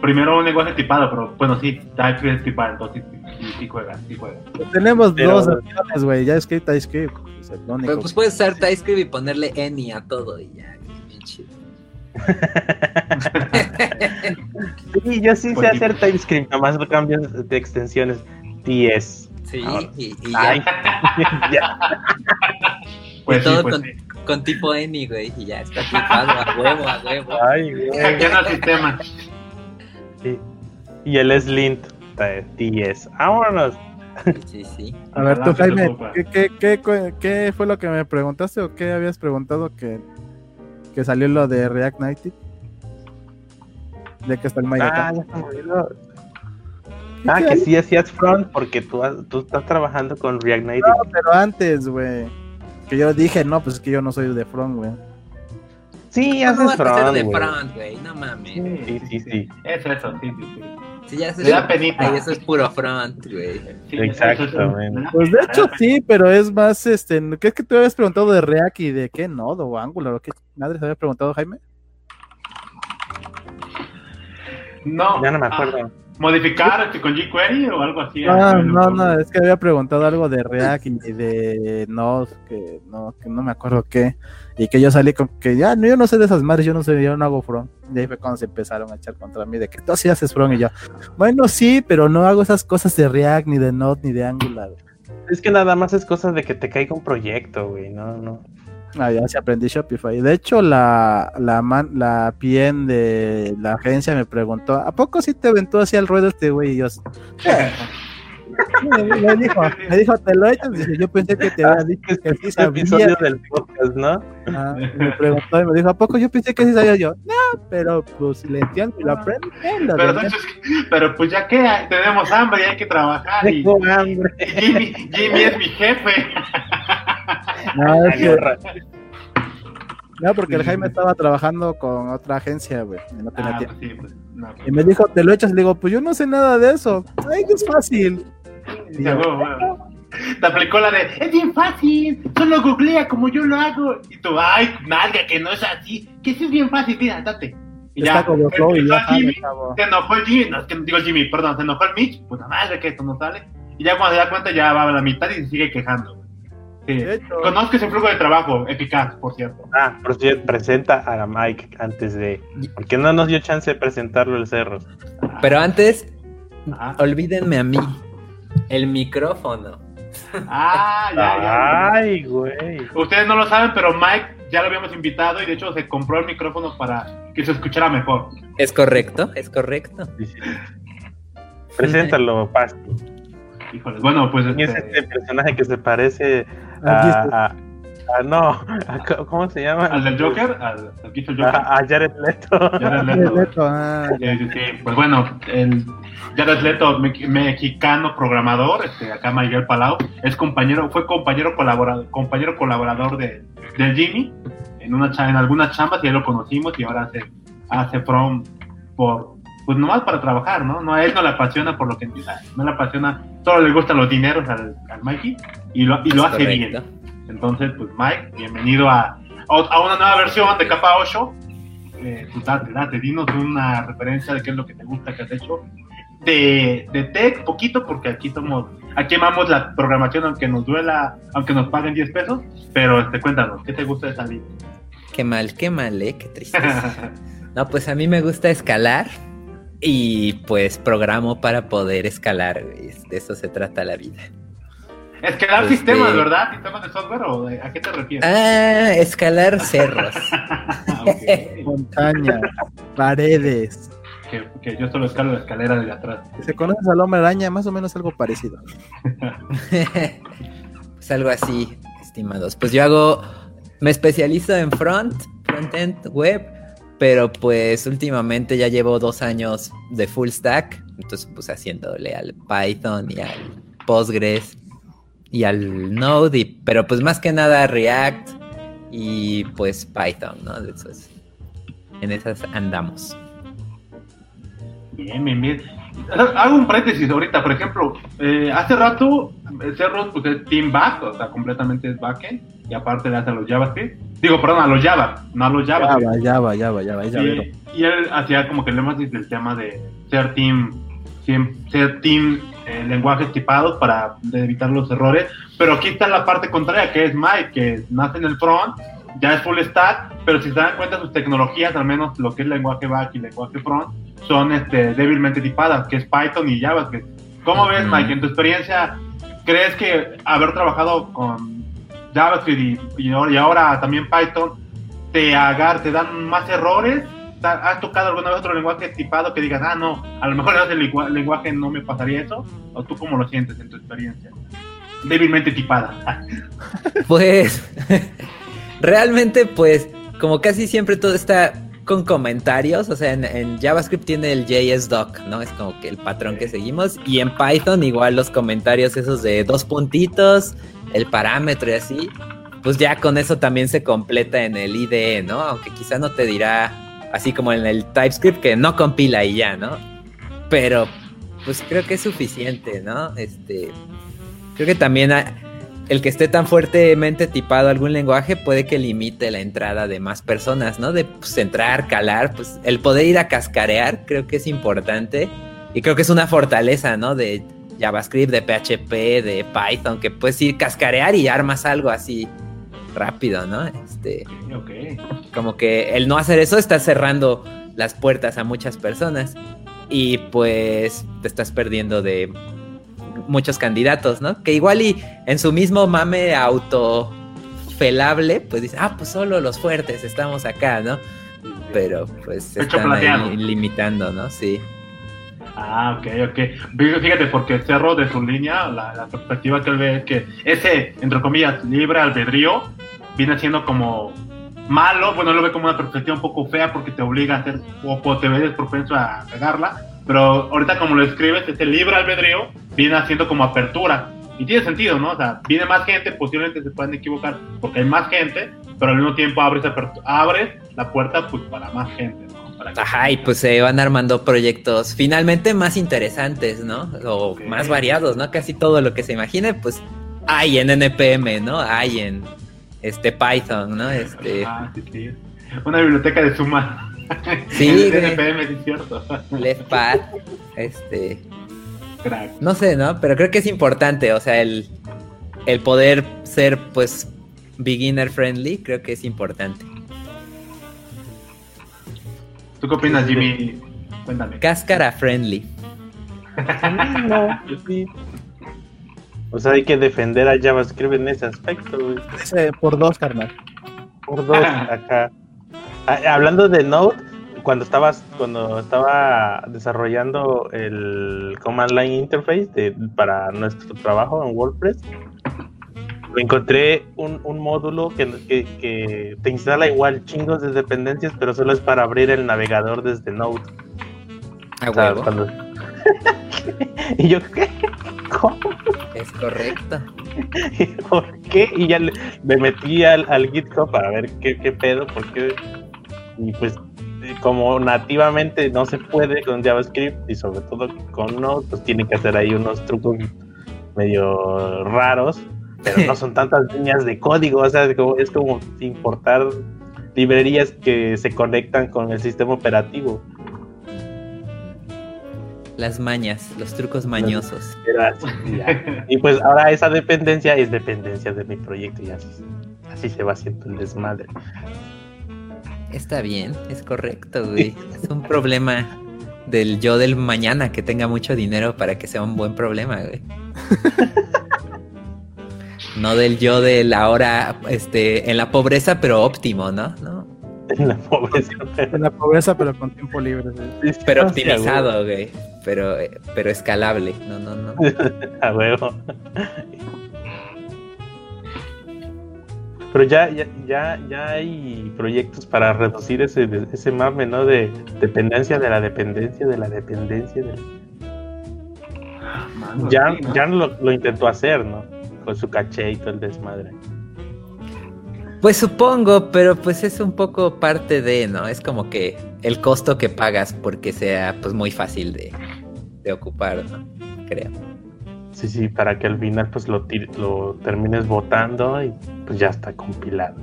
primero un lenguaje tipado, pero bueno, sí, TypeScript es tipado, entonces sí, sí, sí juega, sí juega. Pues tenemos Pero- dos opciones, güey. JavaScript, TypeScript. Es el único. Pues, pues puedes usar TypeScript y ponerle any a todo y ya. bien chido. [laughs] Sí, yo sí Pues sé sí. hacer TypeScript, nomás lo cambias de extensiones 10. Sí, Ahora. y, y ya. [laughs] Pues y sí, todo pues con, sí. Con tipo any, güey, y ya está tipado a huevo, a huevo. Ay, güey. Hackeando el sistema. Sí. Y el Slint, 10. Vámonos. Sí, sí. A ver, tú, Jaime. ¿qué, qué, qué, cu- qué fue lo que me preguntaste o qué habías preguntado que, que salió lo de React Native? De que está el Maya Ah, ya olvidó. Ah, que sí hacías front porque tú, has- tú estás trabajando con React Native. No, pero antes, güey. Que yo dije, no, pues es que yo no soy de front, güey. Sí, ¿Cómo haces vas a hacer front, de güey. front, güey? No mames. Sí, sí, sí. Eso, eso, sí, sí, sí. Si ya da penita. Ay, eso es puro front, güey. Sí, da Pues de hecho sí, pero es más, este, ¿qué es que tú habías preguntado de React y de qué nodo o Angular o qué madre se había preguntado Jaime? No, Ya no me ah, acuerdo. ¿Modificar este, con jQuery o algo así? Ah, Ah, no, no, es que había preguntado algo de React y de Node, que no, que no me acuerdo qué, y que yo salí con que ya, no, yo no sé de esas madres, yo no sé, yo no hago front. Y ahí fue cuando se empezaron a echar contra mí de que tú sí haces front y yo, bueno, sí, pero no hago esas cosas de React, ni de Node, ni de Angular. Es que nada más es cosa de que te caiga un proyecto, güey. No, no. Ah, ya se aprendí Shopify. De hecho, la, la, man, la PM de la agencia me preguntó, ¿a poco sí te aventó hacia el ruedo este güey? Y yo, me, me dijo, me dijo, ¿te lo echas? Dice, yo pensé que te había dicho Es que sí este sabía. episodio del podcast, ¿no? Ah, me preguntó y me dijo, ¿a poco yo pensé que sí sabía? Yo, no, pero pues le entiendo y lo aprendo, entiendo, Pero, ¿no?". entonces, pero pues ya que tenemos hambre y hay que trabajar y, Tengo hambre. y Jimmy, Jimmy es mi jefe. [laughs] No, es que- no, porque el Jaime estaba trabajando con otra agencia, güey, y no tenía Ah, tiempo. pues sí, pues, no, pues, Y me dijo, ¿te lo echas? Le digo, pues yo no sé nada de eso. Ay, es fácil. Y yo. Te aplicó la de, es bien fácil, solo googlea como yo lo hago. Y tú, ay, nalga, que no es así, que sí es bien fácil, mira, date. Y está ya, como y ya Jimmy, se enojó el Jimmy, no, es que no digo el Jimmy, perdón, se enojó el Mitch, puta madre que esto no sale. Y ya cuando se da cuenta ya va a la mitad y se sigue quejando. Sí. Conozco ese flujo de trabajo, eficaz, por cierto. Ah, por cierto, presenta a Mike antes de. Porque no nos dio chance de presentarlo el cerro. Pero antes, Ajá. olvídenme a mí. El micrófono. Ah, ya, ya. Ay, güey. Ustedes no lo saben, pero Mike ya lo habíamos invitado y de hecho se compró el micrófono para que se escuchara mejor. ¿Es correcto? ¿Es correcto? Sí, sí. Preséntalo, Paz. Híjole, bueno, pues ¿Quién es este, este personaje que se parece a. a- a- no, [laughs] ¿cómo se llama? al del Joker, al, al que hizo el Joker. A, a [laughs] Jared Leto. Jared Leto. Leto, ah. Sí, sí, sí. Pues bueno, el Jared Leto, me- mexicano programador, este, acá Miguel Palau, es compañero, fue compañero colaborador, compañero colaborador de, del Jimmy en una cha- en algunas chambas y ya lo conocimos y ahora hace, hace from por pues nomás para trabajar, ¿no? No a él no le apasiona por lo que empieza, no le apasiona, solo le gustan los dineros al, al Mikey y lo, y lo hace correcto. bien. Entonces, pues Mike, bienvenido a, a una nueva versión de Capa 8 eh, pues date, date, dinos una referencia de qué es lo que te gusta que has hecho. De, de tech, poquito, porque aquí somos, aquí amamos la programación, aunque nos duela, aunque nos paguen 10 pesos, pero este, cuéntanos, ¿qué te gusta de salir? Qué mal, qué mal, ¿eh? Qué tristeza. No, pues a mí me gusta escalar y pues programo para poder escalar. güey. De eso se trata la vida. Escalar Este- sistemas, ¿verdad? ¿Sistemas de software o de- a qué te refieres? Ah, escalar cerros. [laughs] Ah. Montañas, paredes. que, que yo solo escalo la escalera de atrás. Si conoces al hombre araña, más o menos algo parecido. [laughs] pues algo así, estimados. Pues yo hago, me especializo en front, frontend, web, pero pues últimamente ya llevo dos años de full stack Entonces, pues haciéndole al Python y al Postgres y al Node, pero pues más que nada React y pues Python, ¿no? Eso es, en esas andamos. Bien, bien, bien. Hago un paréntesis ahorita, por ejemplo, eh, hace rato Cerro pues es Team Back, o sea, completamente es backend, y aparte le hace a los JavaScript. Digo, perdón, a los Java, no a los Java. Java, Java, Java, Java, y, y él hacía como que el énfasis del tema de ser team, ser team eh, lenguajes tipados para evitar los errores. Pero aquí está la parte contraria, que es Mike, que nace en el front, ya es full stack, pero si se dan cuenta sus tecnologías, al menos lo que es lenguaje back y lenguaje front, son este, débilmente tipadas, que es Python y JavaScript. ¿Cómo ves, Mike, en tu experiencia, crees que haber trabajado con JavaScript y, y ahora también Python te, agar, te dan más errores? ¿Has tocado alguna vez otro lenguaje tipado que digas, ah, no, a lo mejor en [laughs] ese lenguaje no me pasaría eso? ¿O tú cómo lo sientes en tu experiencia? Débilmente tipada. [laughs] Pues, [laughs] realmente, pues, como casi siempre todo está con comentarios, o sea, en, JavaScript tiene el JSDoc, ¿no? Es como que el patrón que seguimos. Y en Python igual los comentarios esos de dos puntitos, el parámetro y así, pues ya con eso también se completa en el IDE, ¿no? Aunque quizá no te dirá, así como en el TypeScript, que no compila y ya, ¿no? Pero, pues creo que es suficiente, ¿no? Este, creo que también el que esté tan fuertemente tipado algún lenguaje puede que limite la entrada de más personas, ¿no? De pues, entrar, calar, pues el poder ir a cascarear creo que es importante y creo que es una fortaleza, ¿no? De JavaScript, de PHP, de Python, que puedes ir cascarear y armas algo así rápido, ¿no? Este, Como que el no hacer eso está cerrando las puertas a muchas personas y pues te estás perdiendo de muchos candidatos, ¿no? Que igual y en su mismo mame autofelable, pues dice, ah, pues solo los fuertes estamos acá, ¿no? Pero pues están ahí limitando, ¿no? Sí. Ah, ok, ok. Fíjate, porque Cerro de su línea, la, perspectiva que él ve es que ese, entre comillas, libre albedrío, viene siendo como malo, bueno, lo ve como una perspectiva un poco fea porque te obliga a hacer, o te ves propenso a pegarla, pero ahorita como lo escribes, este libre albedrío viene haciendo como apertura. Y tiene sentido, ¿no? O sea, viene más gente, posiblemente se pueden equivocar porque hay más gente, pero al mismo tiempo abres, abres la puerta pues para más gente, Ajá, y pues se van armando proyectos finalmente más interesantes, ¿no? O más variados, ¿no? Casi todo lo que se imagine, pues hay en NPM, ¿no? Hay en este Python, ¿no? Este... Ah, sí, sí. Una biblioteca de suma. Sí, [laughs] NPM, es cierto. Leftpad, este... No sé, ¿no? Pero creo que es importante, o sea, el, el poder ser, pues, beginner friendly, creo que es importante. ¿Tú qué opinas, Jimmy? Cuéntame. Cáscara friendly. no, sí. O sea, hay que defender a JavaScript en ese aspecto, por dos, carnal. Por dos, [laughs] acá. Ah, hablando de Node, cuando estabas, cuando estaba desarrollando el Command Line Interface para nuestro trabajo en WordPress, encontré un, módulo que, te instala igual chingos de dependencias, pero solo es para abrir el navegador desde Node. Ah, [laughs] y yo, ¿qué? ¿Cómo? Es correcto. [laughs] ¿Por qué? Y ya me metí al, GitHub para ver qué, qué pedo, porque y pues como nativamente no se puede con JavaScript y sobre todo con Node, pues tiene que hacer ahí unos trucos medio raros, pero no son tantas líneas de código, o sea, es como, es como importar librerías que se conectan con el sistema operativo. Las mañas, los trucos mañosos. Y pues ahora esa dependencia es dependencia de mi proyecto y así, así se va haciendo el desmadre. Está bien, es correcto, güey. es un problema del yo del mañana que tenga mucho dinero para que sea un buen problema, güey. [laughs] no del yo de la hora, este, en la pobreza, pero óptimo, ¿no? ¿No? [laughs] En la pobreza. En la pobreza, pero con tiempo libre. Pero optimizado, güey. Pero, pero escalable. No, no, no. [laughs] A huevo. Pero ya, ya, ya, ya hay proyectos para reducir ese, ese mame, ¿no? De dependencia de la dependencia de la dependencia de algo Ya, así, ¿no? ya lo, lo intentó hacer, ¿no? Con su caché y todo el desmadre. Pues supongo, pero pues es un poco parte de, ¿no? Es como que el costo que pagas porque sea pues muy fácil de, de ocupar, ¿no? Creo. Sí, sí, para que al final pues lo, tir- lo termines votando y pues ya está compilado.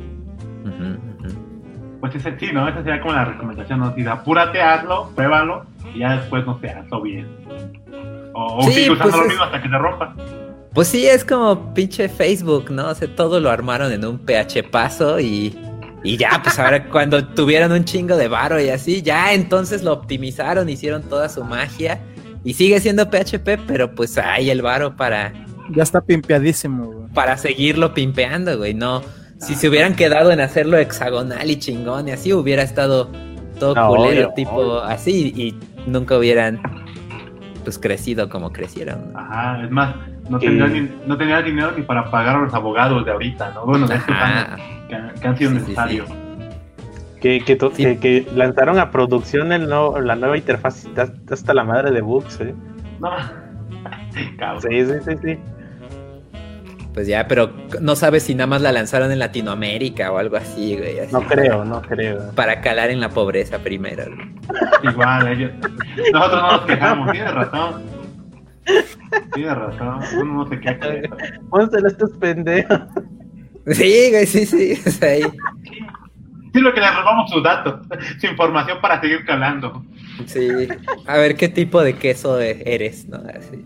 Pues ese, sí, ¿no? Esa sería como la recomendación, ¿no? Si apúrate, hazlo, pruébalo y ya después, no sé, hazlo bien. O, o Sí, sigue usando pues lo es- mismo hasta que se rompa. Pues sí, es como pinche Facebook, ¿no? O sea, todo lo armaron en un PH paso y, y ya, pues ahora [laughs] cuando tuvieron un chingo de varo y así, ya entonces lo optimizaron, hicieron toda su magia y sigue siendo PHP, pero pues hay el varo para, Ya está pimpeadísimo, güey. para seguirlo pimpeando, güey. No, si se hubieran quedado en hacerlo hexagonal y chingón y así, hubiera estado todo No, culero, obvio, tipo obvio. así y nunca hubieran pues crecido como crecieron. Ajá, es más, no tendría, ni, no tendría dinero ni para pagar a los abogados de ahorita, ¿no? Bueno, de que, han- que han sido Sí, sí, necesarios. Que, que, to- Sí. que, que lanzaron a producción el no- la nueva interfaz hasta la madre de bugs, ¿eh? No. [laughs] Sí, sí, sí, sí. Pues ya, pero no sabes si nada más la lanzaron en Latinoamérica o algo así, güey. así, No creo, no creo. Para calar en la pobreza primero. güey. Igual, ellos. Nosotros no nos quejamos, [laughs] tienes razón. Tienes razón, uno no se queja. Pónselo a estos pendejos. Sí, güey, sí, sí. ahí- Sí, lo que le robamos sus datos, su información para seguir calando. sí. A ver qué tipo de queso eres, ¿no? Así.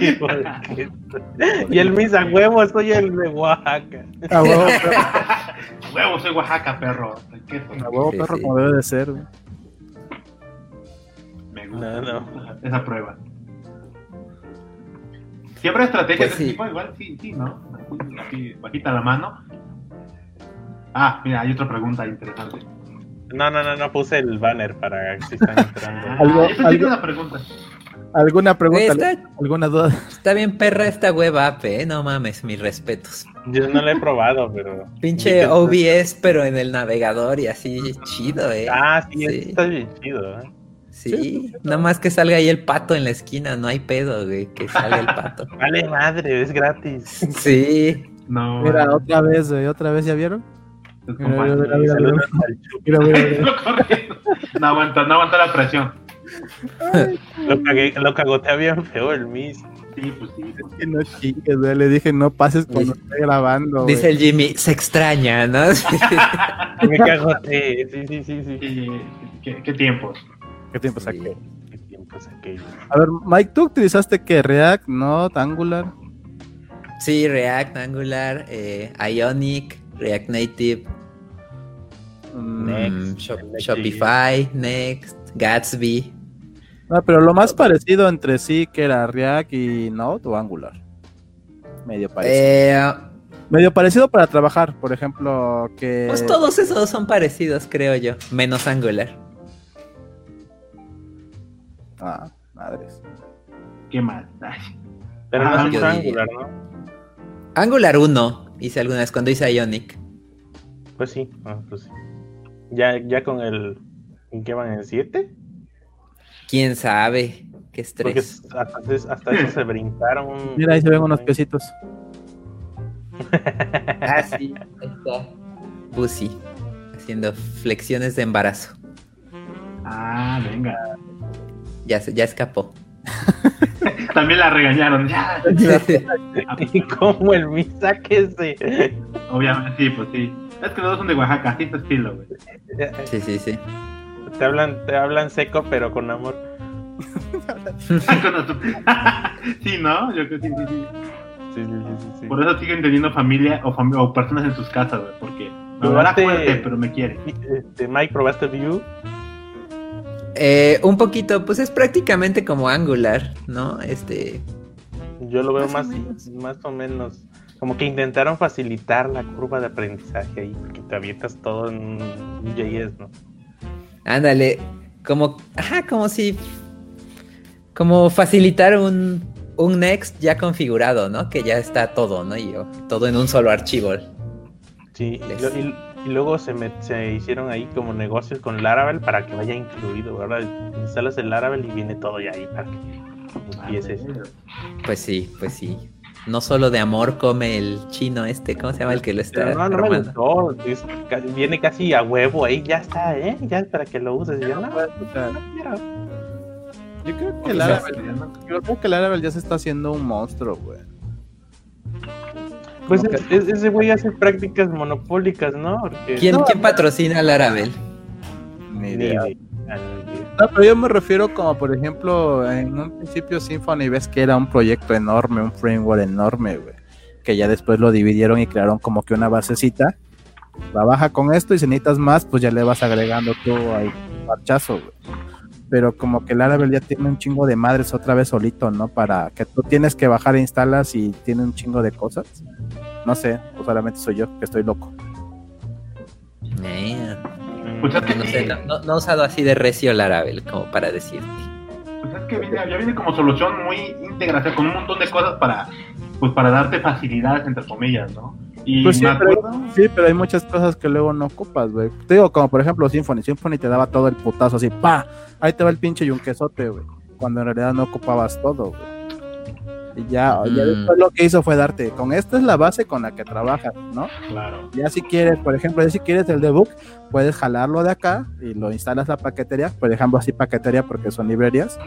Hijo de qué- y el misa huevo, soy el de Oaxaca. A huevo, perro, [laughs] Huevo, soy Oaxaca, perro. ¿Qué es a huevo, Sí, perro, sí. como debe de ser, güey. No, no. esa prueba. Siempre estrategias Pues de sí. tipo, igual sí, sí, ¿no? Así, bajita la mano. Ah, mira, hay otra pregunta interesante. No, no, no, no puse el banner para que se están entrando. Ah, Algo- yo una pregunta. ¿Alguna pregunta? Está, ¿Alguna duda? está bien perra esta web app, ¿eh? No mames, mis respetos. Yo no lo he probado, pero. Pinche OBS, pero en el navegador y así, chido, ¿eh? Ah, sí, Sí. está bien chido, ¿eh? Sí, nada más que salga ahí el pato en la esquina, no hay pedo, güey, que salga el pato. [laughs] Vale, madre, es gratis. Sí, No, Mira, otra vez, güey, otra vez, ¿ya vieron? mira, mira, mira. [laughs] No aguanta, no aguanta la presión. [laughs] Lo, cagué, lo cagotea bien feo el Miss. Sí, pues sí. pues. Que no chingues, güey. Le dije, no pases cuando esté grabando, güey. dice el Jimmy, se extraña, ¿no? Me cagoteé. Sí, sí, sí, sí. Sí, ¿Qué, qué tiempos? ¿Qué tiempo Sí. saqué? Qué tiempos aquellos. A ver, Mike, ¿tú utilizaste que React, Node, Angular? Sí, React, Angular, eh, Ionic, React Native, Mm, Next, mm, Shop-. Shopify, Next, Gatsby. No, pero lo más parecido entre sí que era React y Node o Angular. Medio parecido. Eh, Medio parecido para trabajar, por ejemplo, que... pues todos esos son parecidos, creo yo, menos Angular. Ah, madres. ¿Qué? Ay, Pero Ah, no es. Angular, ¿no? Angular 1 hice alguna vez cuando hice Ionic. Pues sí, ah, pues sí. Ya, ya con el. ¿En qué van? ¿En 7? ¿Quién sabe? Qué Porque estrés. hasta, eso- hasta eso se brincaron. Mira, ahí se ven unos piecitos. [laughs] Ah, sí, ahí está. Pussy, haciendo flexiones de embarazo. Ah, venga. Ya, se- ya escapó. [laughs] También la regañaron. Ya. [laughs] Y como el Misa que se. Obviamente, sí, pues sí. Es que los dos son de Oaxaca, así es estilo, güey. Sí, sí, sí. Te hablan, te hablan seco, pero con amor. [laughs] sí, ¿no? Yo creo que sí, sí, sí. Sí, sí, sí. Por eso siguen teniendo familia o, fami- o personas en sus casas, güey. Porque me hablará Probaste- fuerte, pero me quiere. Este, Mike, ¿probaste Vue? Eh, un poquito, pues es prácticamente como Angular, ¿no? Este. Yo lo veo Más más, o menos. más o menos. Como que intentaron facilitar la curva de aprendizaje ahí, porque te avientas todo en JS, ¿no? Ándale. Como. Ajá, como si. Como facilitar un, un Next ya configurado, ¿no? Que ya está todo, ¿no? Y oh, todo en un solo archivo. Sí, Les- y, y luego se, met- se hicieron ahí como negocios con Laravel para que vaya incluido, ¿verdad? Instalas el Laravel y viene todo ya ahí para que Y es eso. Pues sí, pues sí. No solo de amor come el chino este, ¿cómo se llama el que lo está Pero no, no me gustó, es viene casi a huevo ahí, ya está, ¿eh? Ya es para que lo uses. Y yo, no, O sea, no quiero. yo creo que ya- Laravel, yo creo que el Laravel ya se está haciendo un monstruo, güey. Pues Como es- es- ese güey hace prácticas monopólicas, ¿no? Porque ¿Quién, No, quién patrocina a Laravel? Ni idea. ni idea. No, pero yo me refiero como, por ejemplo, en un principio Symfony ves que era un proyecto enorme, un framework enorme, güey. Que ya después lo dividieron y crearon como que una basecita. Trabaja con esto y si necesitas más, pues ya le vas agregando tú ahí parchazo, güey. Pero como que el Laravel ya tiene un chingo de madres otra vez solito, ¿no? Para que tú tienes que bajar e instalas y tiene un chingo de cosas. No sé, o solamente soy yo, que estoy loco. Eh, Pues es que no, sé, no, no- no he usado así de recio Laravel como para decirte. Pues es que viene, ya viene como solución muy íntegra, o sea, con un montón de cosas para, pues para darte facilidades, entre comillas, ¿no? Y Pues sí, pero, sí, pero hay muchas cosas que luego no ocupas, güey. Te digo, como por ejemplo Symphony. Symphony te daba todo el putazo así, pa, ahí te va el pinche yunquesote, güey. Cuando en realidad no ocupabas todo, güey. Y ya, ya Mm. después lo que hizo fue darte, con esta es la base con la que trabajas, ¿no? claro, Ya si quieres, por ejemplo, ya si quieres el debug, puedes jalarlo de acá y lo instalas la paquetería, por ejemplo, así paquetería porque son librerías.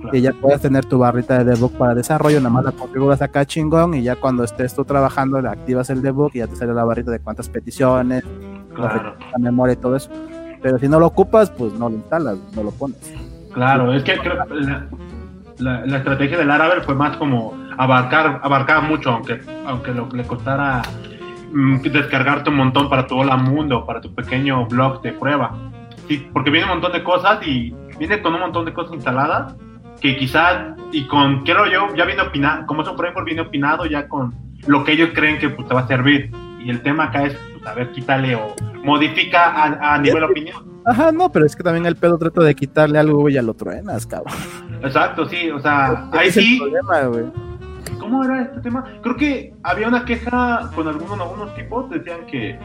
claro. Y ya puedes tener tu barrita de debug para desarrollo, nada más la configuras acá chingón y ya cuando estés tú trabajando le activas el debug y ya te sale la barrita de cuántas peticiones, claro, la memoria y todo eso. Pero si no lo ocupas, pues no lo instalas, no lo pones. claro, es que creo que la, la, estrategia del Laravel fue más como abarcar, abarcar mucho, aunque, aunque lo, le costara mm, descargarte un montón para tu hola mundo, para tu pequeño blog de prueba. Sí, porque viene un montón de cosas y viene con un montón de cosas instaladas que quizás, y con, quiero yo, ya viene opinado, como es un framework, viene opinado ya con lo que ellos creen que pues, te va a servir. Y el tema acá es, pues, a ver, quítale o modifica a, a nivel opinión. Ajá, no, pero es que también el pedo trata de quitarle algo y ya lo truenas, cabrón. Exacto, sí, o sea, ahí sí. el problema, güey. ¿Cómo era este tema? Creo que había una queja con algunos, algunos tipos, decían que,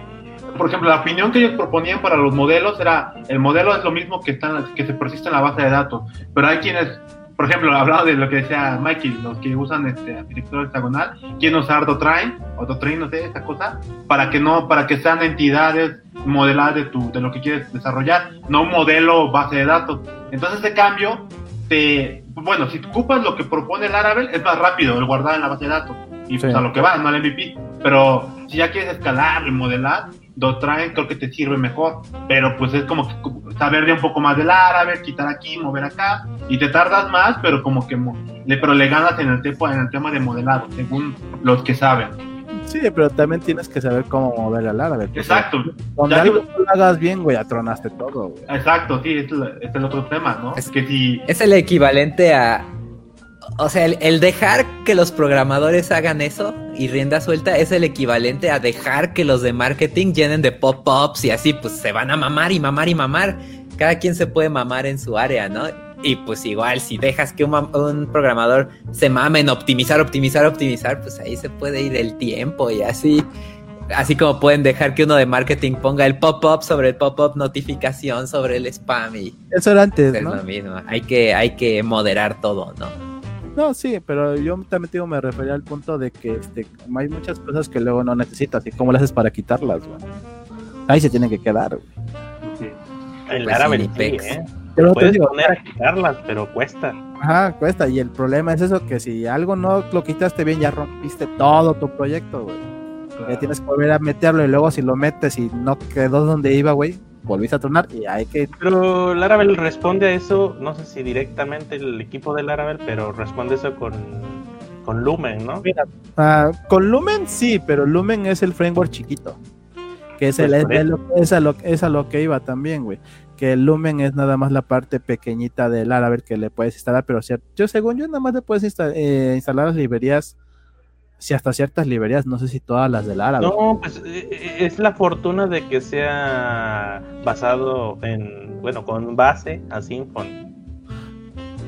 por ejemplo, la opinión que ellos proponían para los modelos era, el modelo es lo mismo que, está, que se persiste en la base de datos, pero hay quienes, por ejemplo, hablaba de lo que decía Mikey, los que usan este arquitectura hexagonal, quieren usar Dotrain, o Dotrain, no sé, esa cosa, para que no, para que sean entidades modeladas de, tu, de lo que quieres desarrollar, no un modelo base de datos. Entonces ese cambio te, bueno, si ocupas lo que propone el Laravel, es más rápido el guardar en la base de datos. Y pues Sí. a lo que va, no al MVP. Pero si ya quieres escalar y modelar, Dotrain creo que te sirve mejor. Pero pues es como que saber de un poco más del Laravel, quitar aquí, mover acá. Y te tardas más, pero como que le, pero le ganas en el, tema, en el tema de modelado, según los que saben. Sí, pero también tienes que saber cómo mover al árabe. Exacto, Ya algo no lo hagas bien, güey, atronaste todo, güey. exacto, sí, es, el- es el otro tema, ¿no? Es- que si Es el equivalente a. O sea, el, el dejar que los programadores hagan eso y rienda suelta es el equivalente a dejar que los de marketing llenen de pop-ups y así, pues se van a mamar y mamar y mamar. Cada quien se puede mamar en su área, ¿no? Y pues igual, si dejas que un, un programador se mame en optimizar, optimizar, optimizar, pues ahí se puede ir el tiempo y así. Así como pueden dejar que uno de marketing ponga el pop-up sobre el pop-up notificación sobre el spam y Eso era antes, es ¿no? lo mismo. Hay que, hay que moderar todo, ¿no? No, sí, pero yo también digo, me refería al punto de que este, hay muchas cosas que luego no necesitas y cómo le haces para quitarlas, güey. Ahí se tienen que quedar, güey. sí. El Pues Laravel sí. ¿eh? Pero te Puedes digo, poner a quitarlas, pero cuesta. ajá, cuesta. Y el problema es eso, que si algo no lo quitaste bien, ya rompiste todo tu proyecto, güey. Claro. Ya tienes que volver a meterlo y luego si lo metes y no quedó donde iba, güey, volviste a tronar y hay que... Pero Laravel responde a eso, no sé si directamente el equipo de Laravel, pero responde eso con, con Lumen, ¿no? Ah, con Lumen sí, pero Lumen es el framework chiquito. Que es, Pues el, por es, eso. lo, es a lo, es a lo que iba también, güey. Que el Lumen es nada más la parte pequeñita del Laravel que le puedes instalar, pero cier- yo según yo nada más le puedes insta- eh, instalar las librerías, si hasta ciertas librerías, no sé si todas las del Laravel. No, pues eh, eh, es la fortuna de que sea basado en, bueno, con base a Symfony.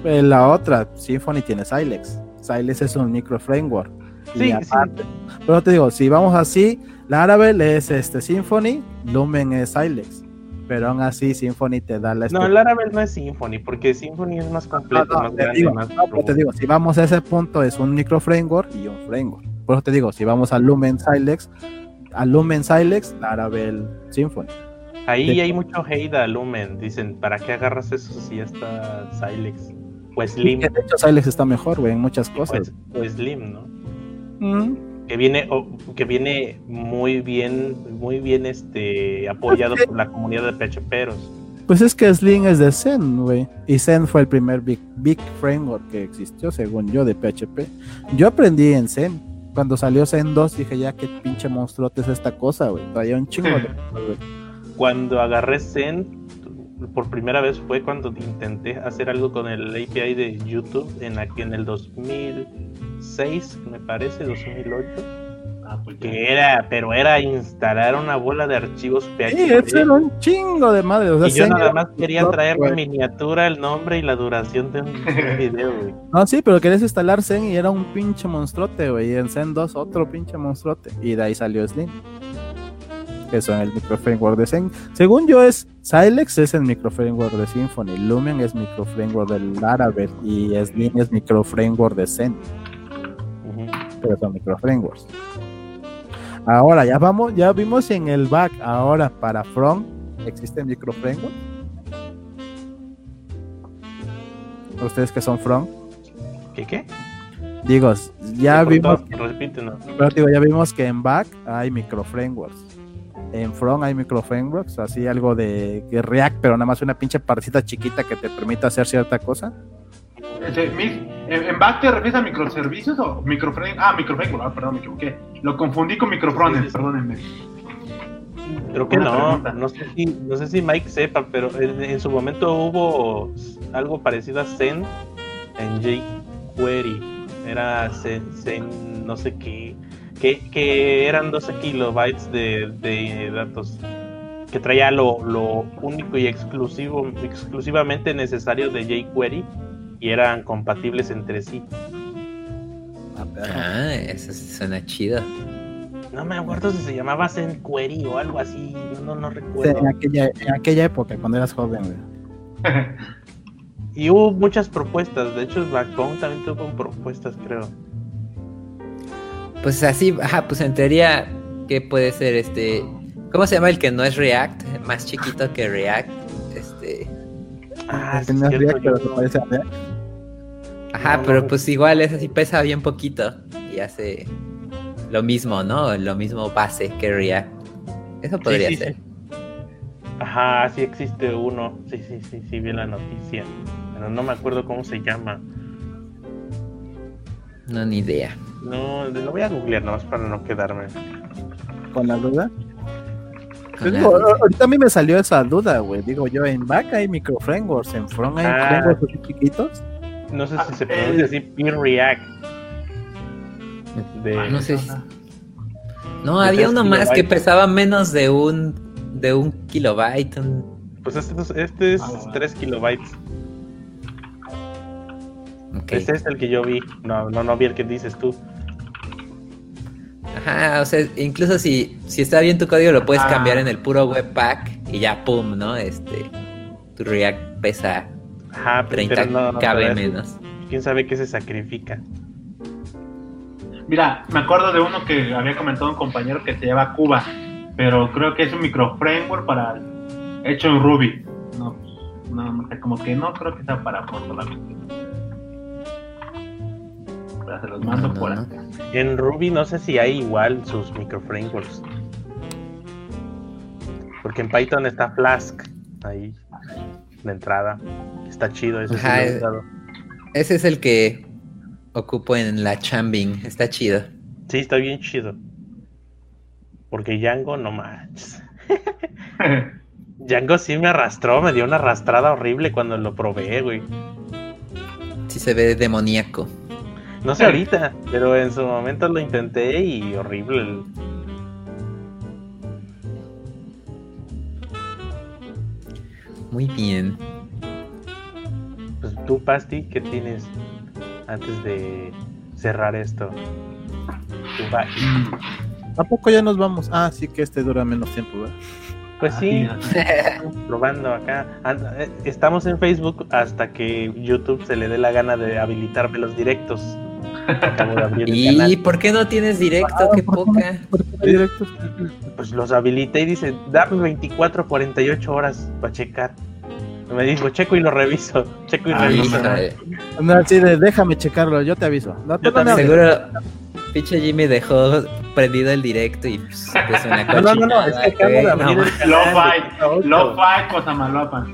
Eh, la otra, Symfony tiene Silex. Silex es un micro framework. Sí, sí. aparte- Pero te digo, si vamos así, Laravel es este Symfony, Lumen es Silex. pero aún así Symphony te da la No, el Laravel no es Symphony, porque Symphony es más completo, No, no, más te grande, digo, más no, te digo, si vamos a ese punto es un micro framework y un framework. Por eso te digo, si vamos a Lumen Silex, a Lumen Silex, Laravel Symphony. Ahí de- hay mucho hate a Lumen. Dicen, ¿para qué agarras eso si ya está Silex? O Slim. De hecho Silex está mejor, güey, en muchas O, cosas. o Slim, ¿no? Mm. Que viene, o- que viene muy bien, muy bien este apoyado por la comunidad de PHPeros. Pues es que Sling es de Zen, güey. Y Zen fue el primer big, big framework que existió, según yo, de PHP. Yo aprendí en Zen. Cuando salió Zen 2 dije, ya qué pinche monstruote es esta cosa, güey. Traía un chingo de... güey. Cuando agarré Zen, por primera vez fue cuando intenté hacer algo con el API de YouTube en, aquí en el 2006, me parece, 2008. Ah, pues. Que era, pero era instalar una bola de archivos PHP. Sí, eso era un chingo de madre. O sea, y yo nada más quería traer la miniatura, el nombre y la duración de un, de [laughs] video, güey. No, sí, pero querías instalar Zen y era un pinche monstruote, güey. Y en Zen 2 otro pinche monstruote. Y de ahí salió Slim. Que son el microframework de Zen. Según yo es Silex es el microframework de Symfony. Lumen es microframework del Laravel. Y Slim es microframework de Zen. Pero son microframeworks. Ahora ya vamos, ya vimos en el back. Ahora para front existe microframework. Ustedes que son front. ¿Qué qué? Digo, ya vimos. Pero digo, ya vimos que en back hay microframeworks. En front hay microframeworks, así algo de que React, pero nada más una pinche partecita chiquita que te permita hacer cierta cosa. ¿En back te refieres a microservicios o microframe? Ah, microframe, ah, perdón, me equivoqué. Lo confundí con microfrontend, perdónenme. Creo que no, no sé si, no sé si Mike sepa, pero en, en su momento hubo algo parecido a Zen en jQuery. Era Zen, Zen no sé qué, que, que eran 12 kilobytes de, de datos. Que traía lo, lo único y exclusivo, exclusivamente necesario de jQuery y eran compatibles entre sí. Ah, eso suena chido. No me acuerdo si se llamaba Zen Query o algo así, no, no Sí, recuerdo. en, aquella, en aquella época, cuando eras joven. güey. Y hubo muchas propuestas, de hecho Backbone también tuvo propuestas, creo. Pues así, ajá, pues en teoría, ¿qué puede ser este? ¿Cómo se llama el que no es React? Más chiquito que React. Ah, sí, cierto, yo- parece. Ajá, No, pero no. pues igual es así, pesa bien poquito. Y hace lo mismo, ¿no? Lo mismo base que React. Eso podría sí, sí, ser. sí. Ajá, sí existe uno. Sí, sí, sí, sí, vi la noticia. Pero no me acuerdo cómo se llama. No, ni idea. No, lo voy a googlear nomás para no quedarme. Con la duda. Digo, ahorita a mí me salió esa duda, güey. Digo yo, en back hay microframeworks, en front hay Ah. frameworks así chiquitos. No sé Ah, si se eh. pronuncia así, Peer React. De... No sé si- No, De había uno más que pesaba menos de un de un kilobyte. un- Pues este, es- este es Ah. 3 kilobytes. Este es el que yo vi. No, no, no vi el que dices tú. Ajá, o sea, incluso si, si está bien tu código lo puedes Ah. cambiar en el puro webpack y ya pum, ¿no? Este tu React pesa Ajá, pero 30 no, no, KB menos. ¿Quién sabe qué se sacrifica? Mira, me acuerdo de uno que había comentado un compañero que se llama Cuba, pero creo que es un microframework para hecho en Ruby. No, no, como que no creo que sea para solamente. Pero se los mando No, no, por no. acá. En Ruby no sé si hay igual sus microframeworks. Porque en Python está Flask ahí, la entrada. Está chido, sí Ajá, lo he es-. Ese es el que ocupo en la Chambing, está chido. Sí, está bien chido. Porque Django no manches. [laughs] Django sí me arrastró, me dio una arrastrada horrible cuando lo probé, güey. Sí se ve demoníaco. No sé ahorita, pero en su momento lo intenté y horrible. el- Muy bien. Pues tú, Pasti, ¿qué tienes antes de cerrar esto? Tu back. ¿A poco ya nos vamos? Ah, sí que este dura menos tiempo, ¿verdad? Pues sí, estamos probando acá. Eh, Estamos en Facebook hasta que YouTube se le dé la gana de habilitarme los directos. Acabo de abrir el ¿Y por qué no tienes directo? Qué poca. ¿Por qué hay directos? Pues los habilité y dice, dame 24, 48 horas para checar. Me dijo, checo y lo reviso. Checo y Ay, reviso. No, así de, déjame checarlo, yo te aviso. No, Yo no. Seguro pinche Jimmy dejó prendido el directo y pues, puso una [laughs] No, no, no, no, es que acabo de abrir el Lo canal. fi, lo fi, cosa malopa.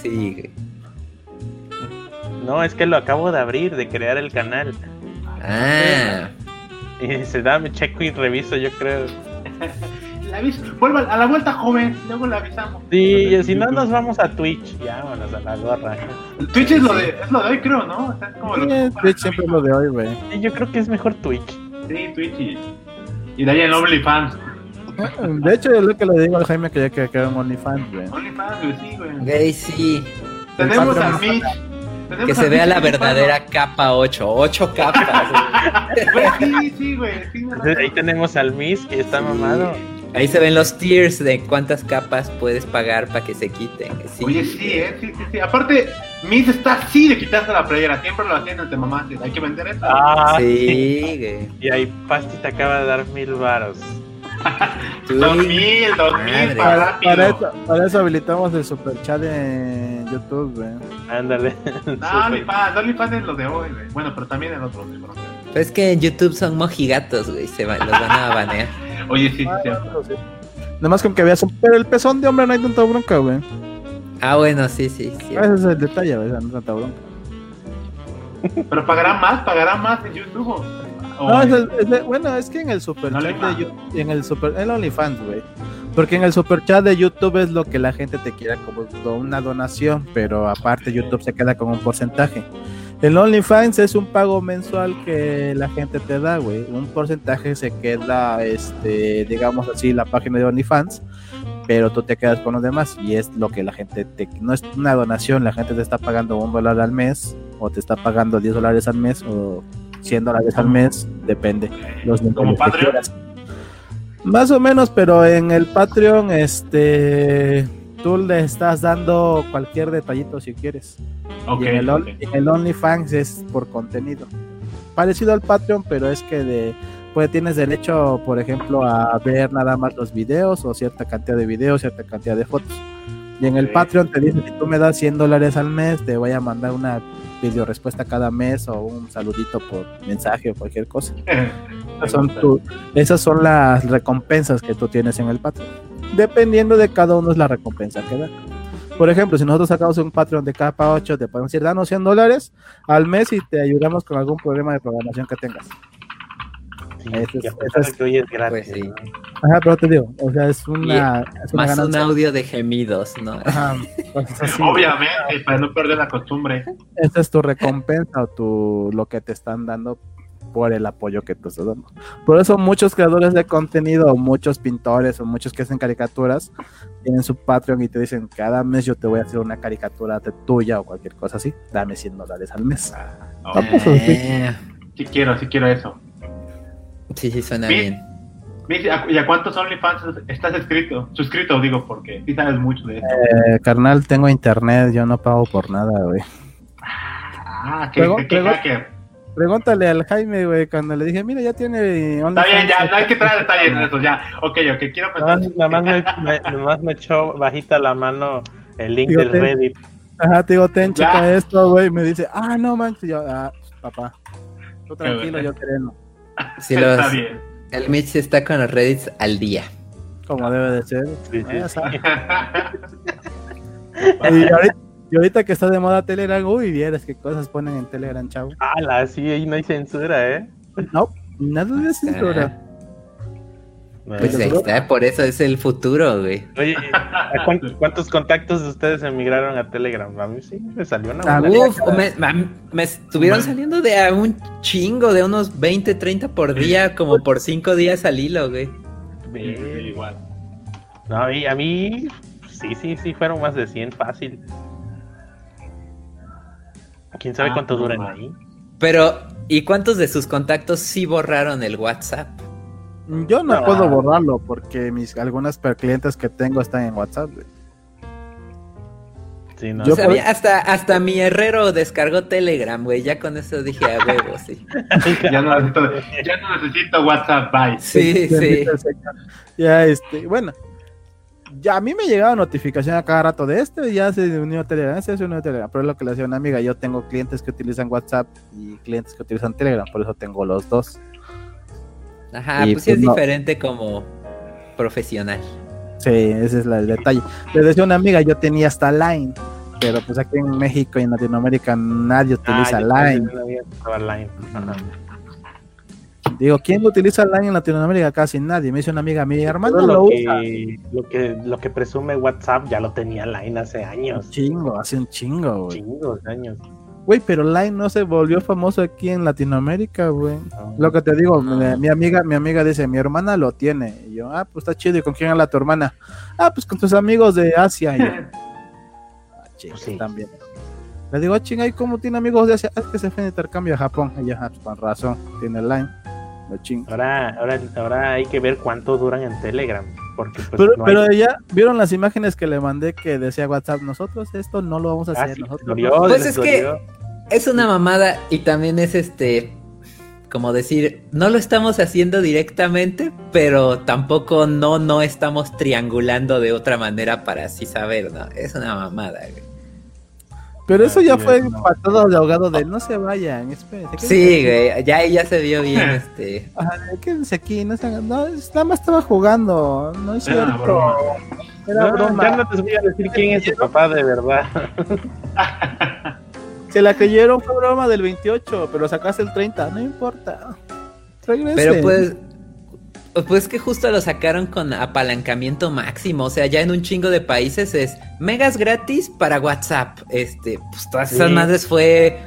Sí, güey. No, es que lo acabo de abrir, de crear el canal. Ah, Y dice, dame checo y reviso, yo creo. [laughs] La aviso. Vuelva a la vuelta, joven. Luego la avisamos. Sí, y si no nos vamos a Twitch, ya vámonos a la gorra. Twitch es lo de, es lo de hoy, creo, ¿no? O sea, es como lo que Sí, ocupan Twitch siempre es lo de hoy, güey. Sí, yo creo que es mejor Twitch. Sí, Twitch y, y de ahí en OnlyFans. De hecho, es lo que le digo al Jaime que ya que un OnlyFans, güey. OnlyFans, güey, sí, güey. güey, sí. Tenemos al Mitch. Tenemos Que se vea la verdadera capa 8. 8 [laughs] capas. güey. Güey, sí, sí, güey. Sí, ahí tenemos al Miss que está Sí. mamado. Ahí se ven los tiers de cuántas capas puedes pagar para que se quiten. Sí. Oye, sí, eh, sí, sí, sí. Aparte, Mitch está así de quitarse la playera. Siempre lo hacían entre mamás. Hay que vender eso. Ah, Sí, güey. Y ahí Pasti te acaba de dar mil varos. [laughs] Dos mil, dos mil, Madre. para Para, eso, para eso habilitamos el super chat en YouTube, güey. Ándale. No, Súper. OnlyFans, OnlyFans es lo de hoy, güey. Bueno, pero también el otro, pero- Pero es que en YouTube son mojigatos, güey. Se va- los van a banear. [laughs] Oye, sí, sí, Ah, sí. no, sí. Nada más con que veas un... Pero el pezón de hombre no hay tanta bronca, güey. Ah, bueno, sí, sí, sí. Ese es el detalle, güey. No hay tanta bronca. [laughs] Pero pagarán más, pagarán más en YouTube. o- No, es el- es el- bueno, es que en el super de en el super, el OnlyFans, güey. Porque en el super chat de YouTube es lo que la gente te quiere como una donación, pero aparte YouTube se queda con un porcentaje. El OnlyFans es un pago mensual que la gente te da, güey. Un porcentaje se queda, este, digamos así, la página de OnlyFans, pero tú te quedas con los demás y es lo que la gente te, no es una donación, la gente te está pagando un dólar al mes o te está pagando 10 dólares al mes o 100 dólares al mes, depende. Los Como Patreon. Más o menos, pero en el Patreon, este, tú le estás dando cualquier detallito si quieres. Ok, y en el, OnlyFans es por contenido. Parecido al Patreon, pero es que de, pues tienes derecho, por ejemplo, a ver nada más los videos o cierta cantidad de videos, cierta cantidad de fotos. Y en el. Patreon te dice, si tú me das 100 dólares al mes, te voy a mandar una video respuesta cada mes o un saludito por mensaje o cualquier cosa. [laughs] Esas son, tu- esas son las recompensas que tú tienes en el Patreon. Dependiendo de cada uno es la recompensa que da. Por ejemplo, si nosotros sacamos un Patreon de capa 8, te podemos decir, danos 100 dólares al mes y te ayudamos con algún problema de programación que tengas. Sí, es- es- que hoy es gratis. Pues sí. ¿no? Ajá, pero te digo, o sea, es una, es una Más un audio de gemidos, ¿no? Ajá, [laughs] así. Obviamente, para no perder la costumbre. Esta es tu recompensa o tu, lo que te están dando por el apoyo que tú estás dando. Por eso muchos creadores de contenido, o muchos pintores o muchos que hacen caricaturas, tienen su Patreon y te dicen, cada mes yo te voy a hacer una caricatura de tuya o cualquier cosa así, dame 100 dólares al mes. Oh, sí. Sí quiero, sí quiero eso. sí, sí, suena Sí. bien. Mitch, ¿a- ¿Y a cuántos OnlyFans estás escrito? Suscrito, digo, porque sí sabes mucho de eso. Eh, carnal, tengo internet, yo no pago por nada, güey. Ah, qué, Luego- qué- qué luego- hacker. Pregúntale al Jaime, güey, cuando le dije, mira, ya tiene Está OnlyFans". bien, ya, no hay que traer detalles en eso, ya. Ok, ok, quiero pensar. nada más me, me- nada más me echó bajita la mano el link del Reddit. Ajá, te digo, ten, Ya. checa esto, güey. y Me dice, ah, no manches. Yo, ah, papá, tú tranquilo, yo creo. Sí, Está los, bien. el Mitch está con los Reddits al día. Como debe de ser. Sí, sí, Ah. [laughs] Y ahorita, y ahorita que está de moda Telegram, uy, vieras qué cosas ponen en Telegram, chavo. Ala, sí, ahí no hay censura, ¿eh? No, nada de censura. Ah, Pues ahí está, por eso es el futuro, güey. Oye, ¿a cuán- ¿cuántos contactos de ustedes emigraron a Telegram? A mí sí, me salió una Ah, buena Uf, me, me- me estuvieron saliendo de a un chingo, de unos 20, 30 por día, como por 5 días al hilo, güey. Sí, sí, igual. No, y a mí, sí, sí, sí, fueron más de 100 fácil. ¿Quién sabe Ah, cuánto no duran ahí? Pero, ¿y cuántos de sus contactos sí borraron el WhatsApp? Yo no Ah. puedo borrarlo porque mis algunas clientes que tengo están en WhatsApp. güey. Sí, no. Yo O sea, por- mira, hasta, hasta mi herrero descargó Telegram, güey. Ya con eso dije a huevo, sí. [laughs] Ya no necesito, ya no necesito WhatsApp, bye. Sí, sí. Ya, este, bueno. Ya a mí me llegaba notificación a cada rato de este, ya se unió a Telegram, este se unió a Telegram. Pero es lo que le decía una amiga, yo tengo clientes que utilizan WhatsApp y clientes que utilizan Telegram, por eso tengo los dos. Ajá, Y pues sí pues es no. diferente como profesional. Sí, ese es la- el detalle. Le decía una amiga, yo tenía hasta Line, pero pues aquí en México y en Latinoamérica nadie utiliza Ah, yo Line. no Line. Digo, ¿quién utiliza Line en Latinoamérica? Casi nadie. Me dice una amiga, mi hermano lo, lo, usa. que, lo que lo que presume WhatsApp ya lo tenía Line hace años. Chingo, hace un chingo, güey. Chingos años. Güey, pero Line no se volvió famoso aquí en Latinoamérica, güey. No. Lo que te digo, No. mi, mi amiga, mi amiga dice, mi hermana lo tiene. Y yo, ah, pues está chido. ¿Y con quién habla tu hermana? Ah, pues con tus amigos de Asia. Y yo, [laughs] ah, chinga, Pues sí. también. Le digo, ah, chinga, ¿y cómo tiene amigos de Asia? Ah, es que se fue de intercambio a Japón. Y yo, ah, pues con razón, tiene Line. Ahora, ahora, ahora hay que ver cuánto duran en Telegram. Porque pues, Pero, no hay- pero ya vieron las imágenes que le mandé que decía WhatsApp, nosotros esto no lo vamos a Ah, hacer. sí, nosotros dolió, no". Pues es que-. Es una mamada y también es este, como decir, no lo estamos haciendo directamente, pero tampoco no, no estamos triangulando de otra manera para así saber, ¿no? Es una mamada, güey. Pero eso Ah, ya sí, fue no. patado de ahogado de no se vayan, espérense. Sí, güey, ya ya se vio bien, [laughs] este. Ajá, quédense aquí, no se hagan- no, nada más estaba jugando, no es Era cierto. broma. Era No, broma. Ya no te voy a decir quién es su papá de verdad. [laughs] Se la creyeron, fue broma del 28, pero sacaste el 30, no importa. Regresen. Pero pues, pues que justo lo sacaron con apalancamiento máximo. O sea, ya en un chingo de países es megas gratis para WhatsApp. Este, pues todas esas madres fue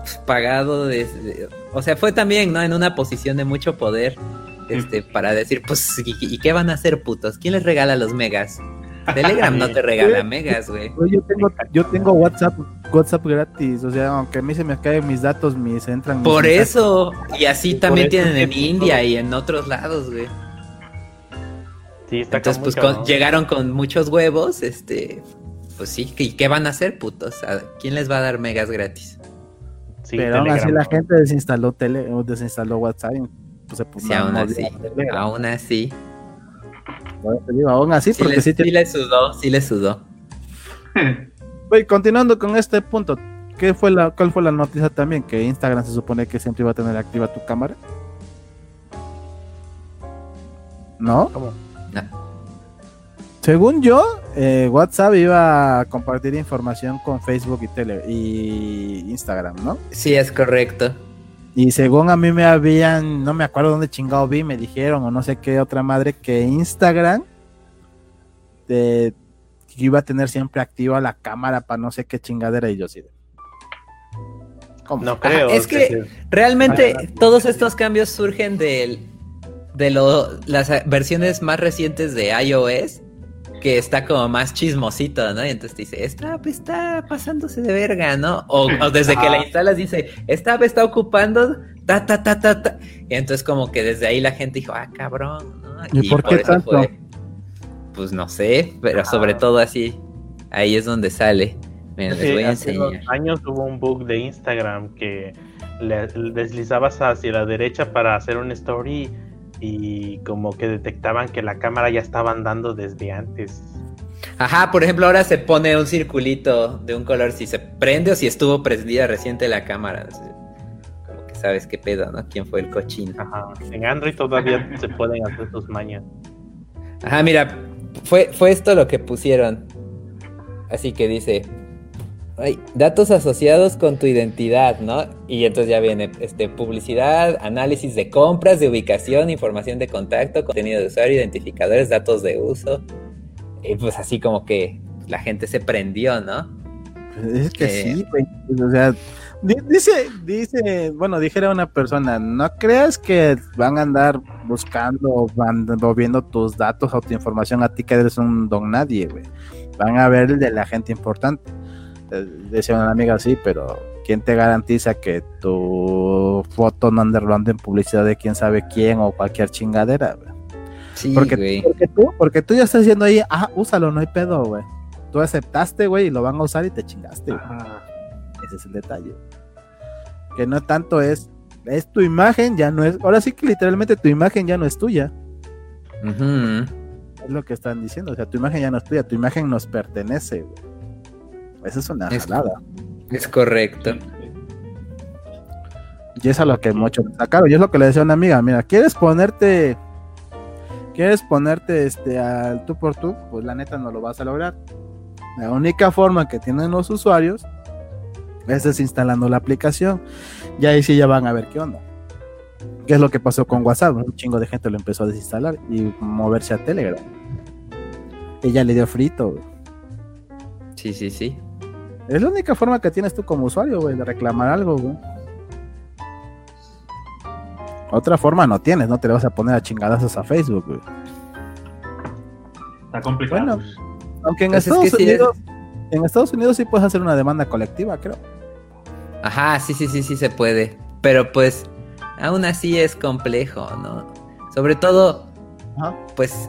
pues, pagado desde. O sea, fue también, ¿no? En una posición de mucho poder. Este, para decir, pues, ¿y, y qué van a hacer, putos? ¿Quién les regala los megas? Telegram no te regala megas, güey. Yo tengo, yo tengo WhatsApp, WhatsApp gratis, o sea, aunque a mí se me caen mis datos, mis entran. mis Por eso, y así también eso tienen en India y en otros lados, güey. Sí, está Entonces, pues con- llegaron con muchos huevos, este, pues sí, ¿y qué van a hacer, putos? ¿A ¿Quién les va a dar megas gratis? Sí, Pero aún así la gente desinstaló tele, o desinstaló WhatsApp. y, Pues se puso Sí, aún así, aún así. Aún así, Sí, porque le, sí te- sí le sudó, sí le sudó. [laughs] Güey, continuando con este punto, ¿qué fue la, ¿cuál fue la noticia también? Que Instagram se supone que siempre iba a tener activa tu cámara. ¿No? ¿Cómo? No. Según yo, eh, WhatsApp iba a compartir información con Facebook y, tele y Instagram, ¿no? Sí, es correcto. Y según a mí me habían, no me acuerdo dónde chingado vi, me dijeron, o no sé qué otra madre, que Instagram que iba a tener siempre activa la cámara para no sé qué chingadera y yo sí. ¿Cómo? No creo. es que- Realmente todos estos cambios surgen del, de lo, las versiones más recientes de iOS, que está como más chismosito, ¿no? Y entonces te dice, esta está pasándose de verga, ¿no? O, o desde que la instalas dice, esta está ocupando, ta, ta, ta, ta, ta. Y entonces como que desde ahí la gente dijo, ah, cabrón, ¿no? ¿Y por qué tanto? pues no sé, pero sobre todo así, ahí es donde sale. Miren, les voy a hace unos enseñar. años hubo un bug de Instagram que le, deslizabas hacia la derecha para hacer un story y como que detectaban que la cámara ya estaba andando desde antes. Ajá, por ejemplo, ahora se pone un circulito de un color si se prende o si estuvo prendida reciente la cámara. Como que sabes qué pedo, ¿no? ¿Quién fue el cochino? Ajá. En Android todavía [laughs] se pueden hacer sus mañas. Ajá, mira, fue, fue esto lo que pusieron. Así que dice, ay, datos asociados con tu identidad, ¿no? Y entonces ya viene este, publicidad, análisis de compras, de ubicación, información de contacto, contenido de usuario, identificadores, datos de uso. Y pues así como que la gente se prendió, ¿no? Es que Eh. sí, güey. O sea, di- dice, dice, bueno, dijera una persona, no creas que van a andar buscando o van moviendo tus datos o tu información a ti que eres un don nadie, güey. Van a ver el de la gente importante. Eh, Decía una amiga así, pero ¿quién te garantiza que tu foto no ande en publicidad de quién sabe quién o cualquier chingadera? güey? Sí, Porque, güey. porque tú, porque tú ya estás diciendo ahí, ah, úsalo, no hay pedo, güey. Tú aceptaste, güey, y lo van a usar y te chingaste. güey. Ajá. Ese es el detalle. Que no tanto es, es tu imagen, ya no es, ahora sí que literalmente tu imagen ya no es tuya. Es lo que están diciendo, o sea, tu imagen ya no es tuya, tu imagen nos pertenece, güey. Esa es una Es- jalada. Es correcto. Y eso es lo que mucho sacaron. Y es lo que le decía a una amiga, mira, ¿quieres ponerte quieres ponerte este al tú por tú? Pues la neta no lo vas a lograr. La única forma que tienen los usuarios es desinstalando la aplicación. Y ahí sí ya van a ver qué onda. ¿Qué es lo que pasó con WhatsApp? Un chingo de gente lo empezó a desinstalar y moverse a Telegram. Ella le dio frito. Sí, sí, sí. Es la única forma que tienes tú como usuario, güey, de reclamar algo, güey. Otra forma no tienes, no te le vas a poner a chingadazos a Facebook, güey. Está complicado. Bueno, aunque en Pues es Estados que sí es- Unidos, en Estados Unidos sí puedes hacer una demanda colectiva, creo. Ajá, sí, sí, sí, sí se puede. Pero pues, aún así es complejo, ¿no? Sobre todo, Ajá. pues,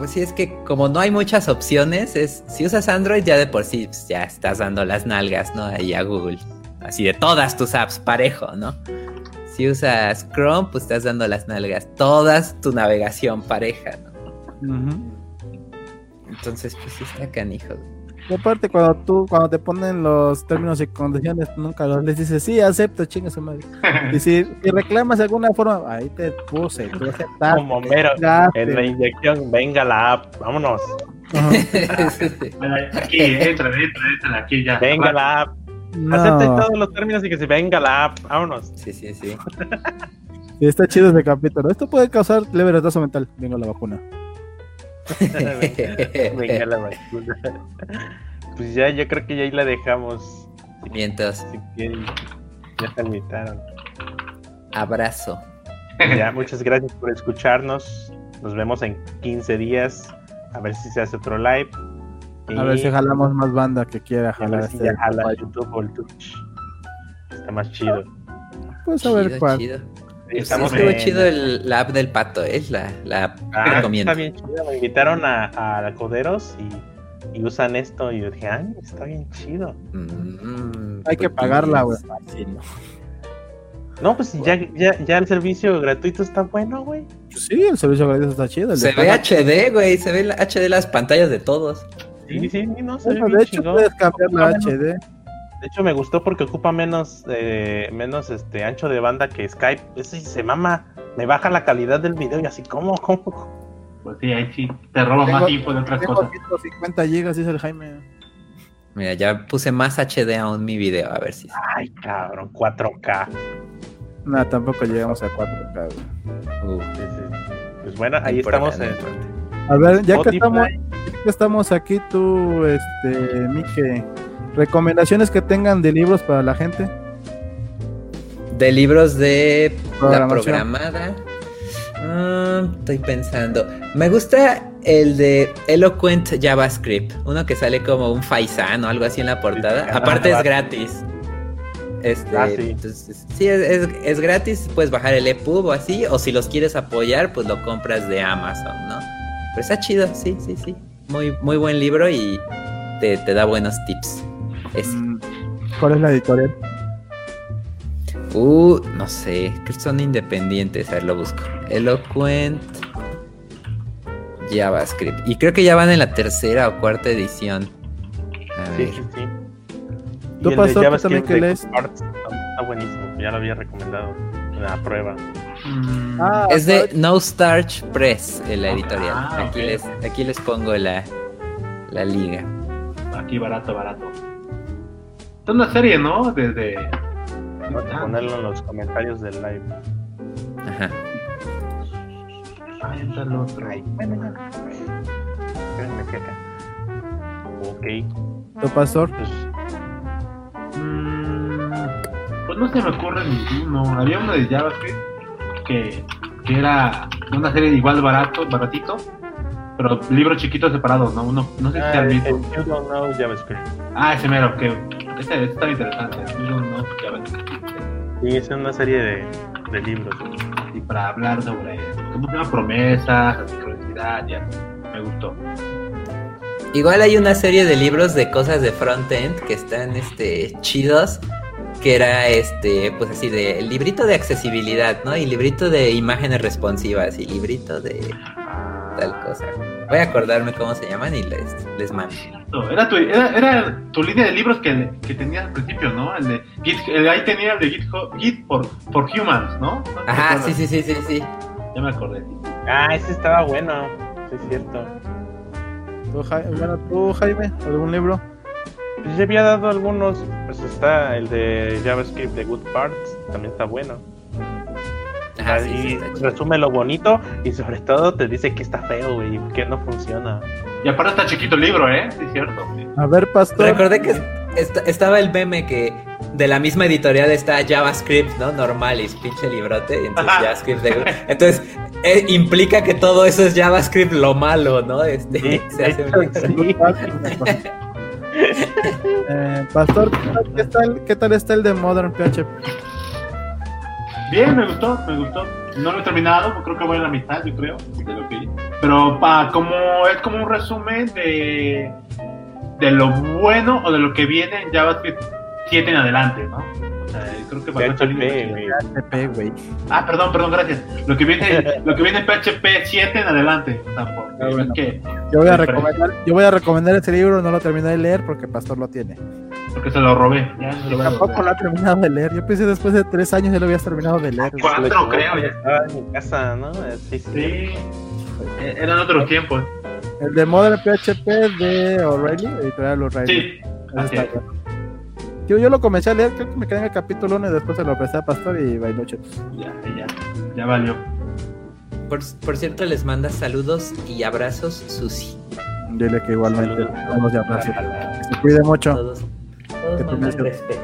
pues sí es que como no hay muchas opciones, es si usas Android ya de por sí pues, ya estás dando las nalgas, ¿no? Ahí a Google. Así de todas tus apps parejo, ¿no? Si usas Chrome, pues estás dando las nalgas. Todas tu navegación pareja, ¿no? Entonces, pues sí está canijo. Y aparte, cuando tú, cuando te ponen los términos y condiciones, nunca los les dices, sí, acepto, chinga su madre. Y si, si reclamas de alguna forma, ahí te puse, tú aceptaste. Como mero. En la inyección, venga la app, vámonos. Aquí, entra, entra, entra, aquí ya. Venga la app. No, Acepten todos los términos y que se venga la app, vámonos. sí, sí, sí. [laughs] sí, está chido ese capítulo. Esto puede causar leve retraso mental. Vengo la vacuna. [laughs] venga la vacuna. Pues ya, yo creo que ya ahí la dejamos. Mientras, Así que ya se invitaron. abrazo. Ya, muchas gracias por escucharnos. Nos vemos en 15 días. A ver si se hace otro live. A ver si jalamos más banda que quiera a jalar ver si este. ya jala YouTube o el Twitch. Está más chido. Pues a ver Chido, cuál. chido. Sí, estuvo en- chido el, la app del pato, ¿eh? La, la app que Ah, recomiendo. está bien chido. Me invitaron a, a Coderos y, y usan esto. Y yo dije, ay, está bien chido. Mm, Hay que pues, pagarla, güey. Sí, no. No, pues ya, ya, ya el servicio gratuito está bueno, güey. Pues sí, el servicio gratis está chido. el Se ve HD, güey. Se ve HD las pantallas de todos. Sí, sí, sí, no, se ve de hecho, chingón. puedes cambiar la HD. De hecho, me gustó porque ocupa menos, eh, menos este ancho de banda que Skype. Ese sí se mama. Me baja la calidad del video y así, ¿cómo? ¿Cómo? Pues sí, ahí sí. Te roba más info de otras Tengo cosas. 150 gigas, dice el Jaime. Mira, ya puse más HD aún mi video, a ver si. Ay, cabrón, 4K. No, tampoco llegamos a 4K. güey. Uh, Sí, sí. Pues bueno, ahí estamos en A ver, ya que estamos, ya que estamos aquí, tú, este, Mike, recomendaciones que tengan de libros para la gente. De libros de la programada. Ah, estoy pensando. Me gusta el de Eloquent JavaScript. Uno que sale como un faisán o algo así en la portada. Sí. Aparte Ah, es gratis. Este, Ah, sí. entonces, sí, es, es- es gratis. Puedes bajar el EPUB o así. O si los quieres apoyar, pues lo compras de Amazon, ¿no? Pero está chido, sí, sí, sí. Muy, muy buen libro y te, te da buenos tips. Ese. Mm, ¿Cuál es la editorial? Uh, no sé, que son independientes, a ver, lo busco. Eloquent JavaScript. Y creo que ya van en la tercera o cuarta edición. A Sí, ver. sí, sí. ¿Tú, Y el de Pastor, tú JavaScript también lees? Está buenísimo, ya lo había recomendado en la prueba. Mm, Ah, Es de No Starch Press, en la editorial. Ah, aquí, les, aquí les pongo la, la liga. Aquí barato, barato. Es una serie, ¿no? Desde. Vamos a ponerlo en los comentarios del live. Ajá. Ahí está el otro. Espérenme que acá. Ok, ¿Tu pastor? pues Mm, Pues no se me ocurre ninguno. Había uno de JavaScript que, que era una serie igual barato, baratito, pero libros chiquitos separados, ¿no? Uno, no sé si Ah, sea el el. You Don't Know JavaScript. Ah, ese mero, que este, este está interesante. You don't know JavaScript. Sí, es una serie de, de libros. Y para hablar sobre cómo se llama promesas, sincronicidad, ya. Me gustó. Igual hay una serie de libros de cosas de frontend que están este chidos. Que era este, pues así, de librito de accesibilidad, ¿no? Y librito de imágenes responsivas y librito de tal cosa. Voy a acordarme cómo se llaman y les, les mando. Era tu, era, era tu línea de libros que, que tenías al principio, ¿no? El de Git, el, ahí tenía el de Git, Git for, for Humans, ¿no? ¿No te Ajá, sí, sí, sí, sí, sí. Ya me acordé. Ah, ese estaba bueno. Sí, es cierto. ¿Tú, Ja- bueno, ¿tú, Jaime, algún libro? Pues ya había dado algunos. Pues está el de JavaScript de Good Parts. También está bueno. Ajá, sí, sí, y resume lo bonito y sobre todo te dice que está feo, güey, y que no funciona. Y aparte está chiquito el libro, ¿eh? Sí, es cierto. sí. A ver, Pastor. Recordé que est- estaba el meme que de la misma editorial está JavaScript, ¿no? Normal y pinche librote. Y entonces. [laughs] JavaScript de- Entonces eh, implica que todo eso es JavaScript lo malo, ¿no? Este, Sí, [laughs] se hace sí. Eh, Pastor, ¿qué tal, qué tal- qué tal está el de Modern PHP? Bien, me gustó, me gustó. No lo he terminado, creo que voy a la mitad, yo creo, de lo que. Pero pa, como es como un resumen de, de lo bueno o de lo que viene en JavaScript 7 en adelante, ¿no? Sea, creo que PHP, lindo. güey. PHP, güey. Ah, perdón, perdón, gracias. Lo que viene, [laughs] lo que viene en PHP 7 en adelante. O sea, porque Ah, bueno. es que, Yo voy a recomendar, yo voy a recomendar ese libro, no lo terminé de leer porque Pastor lo tiene. porque se lo robé. Ya se lo a Tampoco lo ha terminado de leer. Yo pensé después de tres años ya lo habías terminado de leer. Cuatro, creo, ya. Estaba en mi casa, ¿no? Sí, sí. Sí, eh, eran otros tiempos. El de Modern PHP de O'Reilly, editorial O'Reilly. Sí, así está es. Yo, yo lo comencé a leer, creo que me quedé en el capítulo 1 y después se lo presté a Pastor y bailó chetos. ya, ya, ya valió. Por, por cierto, les manda saludos y abrazos Susi. Dile que igualmente Saludos. vamos a abrazo. Que se cuide mucho. Todos, todos mandan respeto.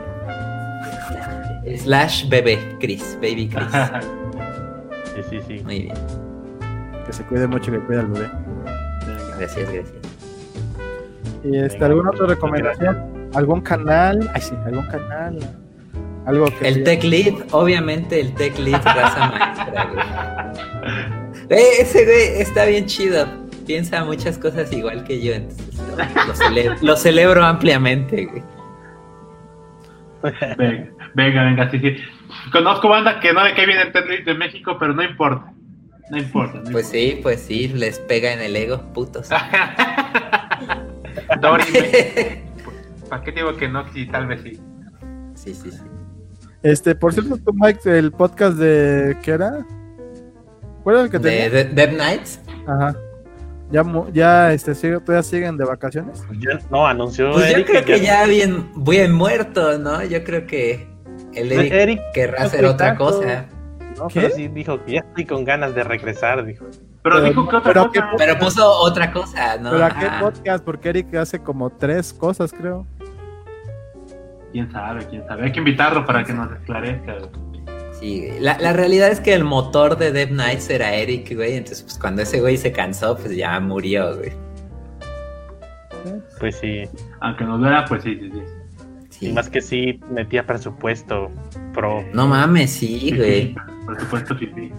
Slash bebé, Chris, baby Chris. [laughs] Sí, sí, sí. Muy bien. Que se cuide mucho, que cuide al bebé. Gracias, gracias. ¿Y este, alguna otra recomendación? ¿Algún canal? Ay, sí, algún canal. Algo que. El Tech Lead, obviamente el Tech Lead raza maestra, güey. Eh, ese güey está bien chido. Piensa muchas cosas igual que yo, entonces lo, lo cele- lo celebro ampliamente, güey. [laughs] Venga, venga, venga, sí, sí. Conozco banda que no de qué viene el Ted Lead de México, pero no importa. No importa. No Pues sí, pues sí, les pega en el ego, putos. [laughs] [laughs] ¿para qué digo que no? Sí, tal vez sí. Sí, sí, sí. Este, por cierto, tú, Mike, el podcast de. ¿Qué era? ¿Cuál era el que ¿De, tenía? de- Dead Knights? Ajá. Ya, ya este, sigue- todavía siguen de vacaciones. Yo- no, anunció Pues yo creo que ya bien, bien muerto, ¿no? Yo creo que el Eric Eric querrá hacer otra tanto. cosa. no, ¿Qué? pero sí dijo que ya estoy con ganas de regresar, dijo. Pero, Pero- dijo que otra pero cosa. Pero puso otra cosa, ¿no? Pero ¿a qué podcast? Porque Eric hace como tres cosas, creo. Quién sabe, quién sabe. Hay que invitarlo para que nos esclarezca. güey. Sí, güey. la, la realidad es que el motor de Dead Knights era Eric, güey. Entonces, pues cuando ese güey se cansó, pues ya murió, güey. Pues sí. Aunque nos vea, pues sí, sí, sí. Sí. Y más que sí metía presupuesto pro. No mames, sí, güey. Por supuesto, sí, sí.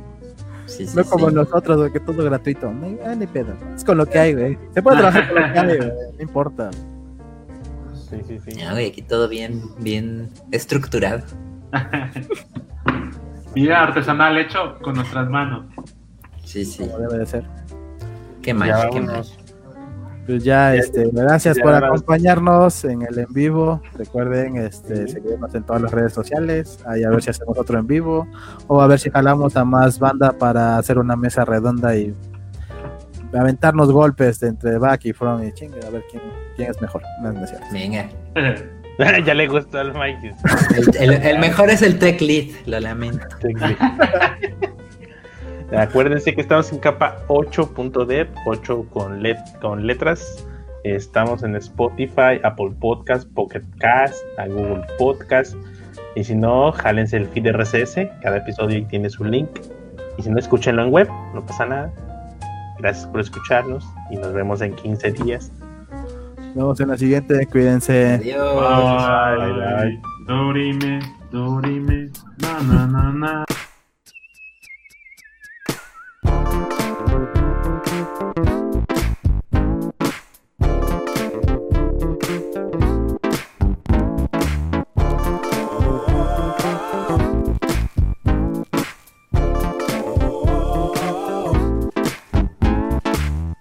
Sí, sí, No como sí. nosotros, güey, que todo gratuito. No, ah, ni pedo. Es con lo que hay, güey. Se puede trabajar con lo que hay, güey. No importa. Sí, sí, güey, aquí todo bien, bien estructurado. Mira, artesanal hecho con nuestras manos. Sí, sí. Como debe de ser. Qué mal, qué mal. vámonos. Pues ya, este, gracias ya por acompañarnos en el en vivo. Recuerden, este, seguirnos en todas las redes sociales. Ahí a ver si hacemos otro en vivo. O a ver si jalamos a más banda para hacer una mesa redonda y aventarnos golpes de entre back y front y chingue, a ver quién, quién es mejor. No, no es cierto. Venga. [laughs] ya le gustó al Mike. El, el- el mejor es el Tech Lead, lo lamento. [laughs] Acuérdense que estamos en capa 8.dev, 8 con, let, con letras. Estamos en Spotify, Apple Podcast, Pocket Cast, a Google Podcast. Y si no, jálense el feed RSS. Cada episodio tiene su link. Y si no, escúchenlo en web, no pasa nada. Gracias por escucharnos y nos vemos en 15 días. Nos vemos en la siguiente, cuídense. Adiós. Bye, bye. Dorime, dorime, na na na na.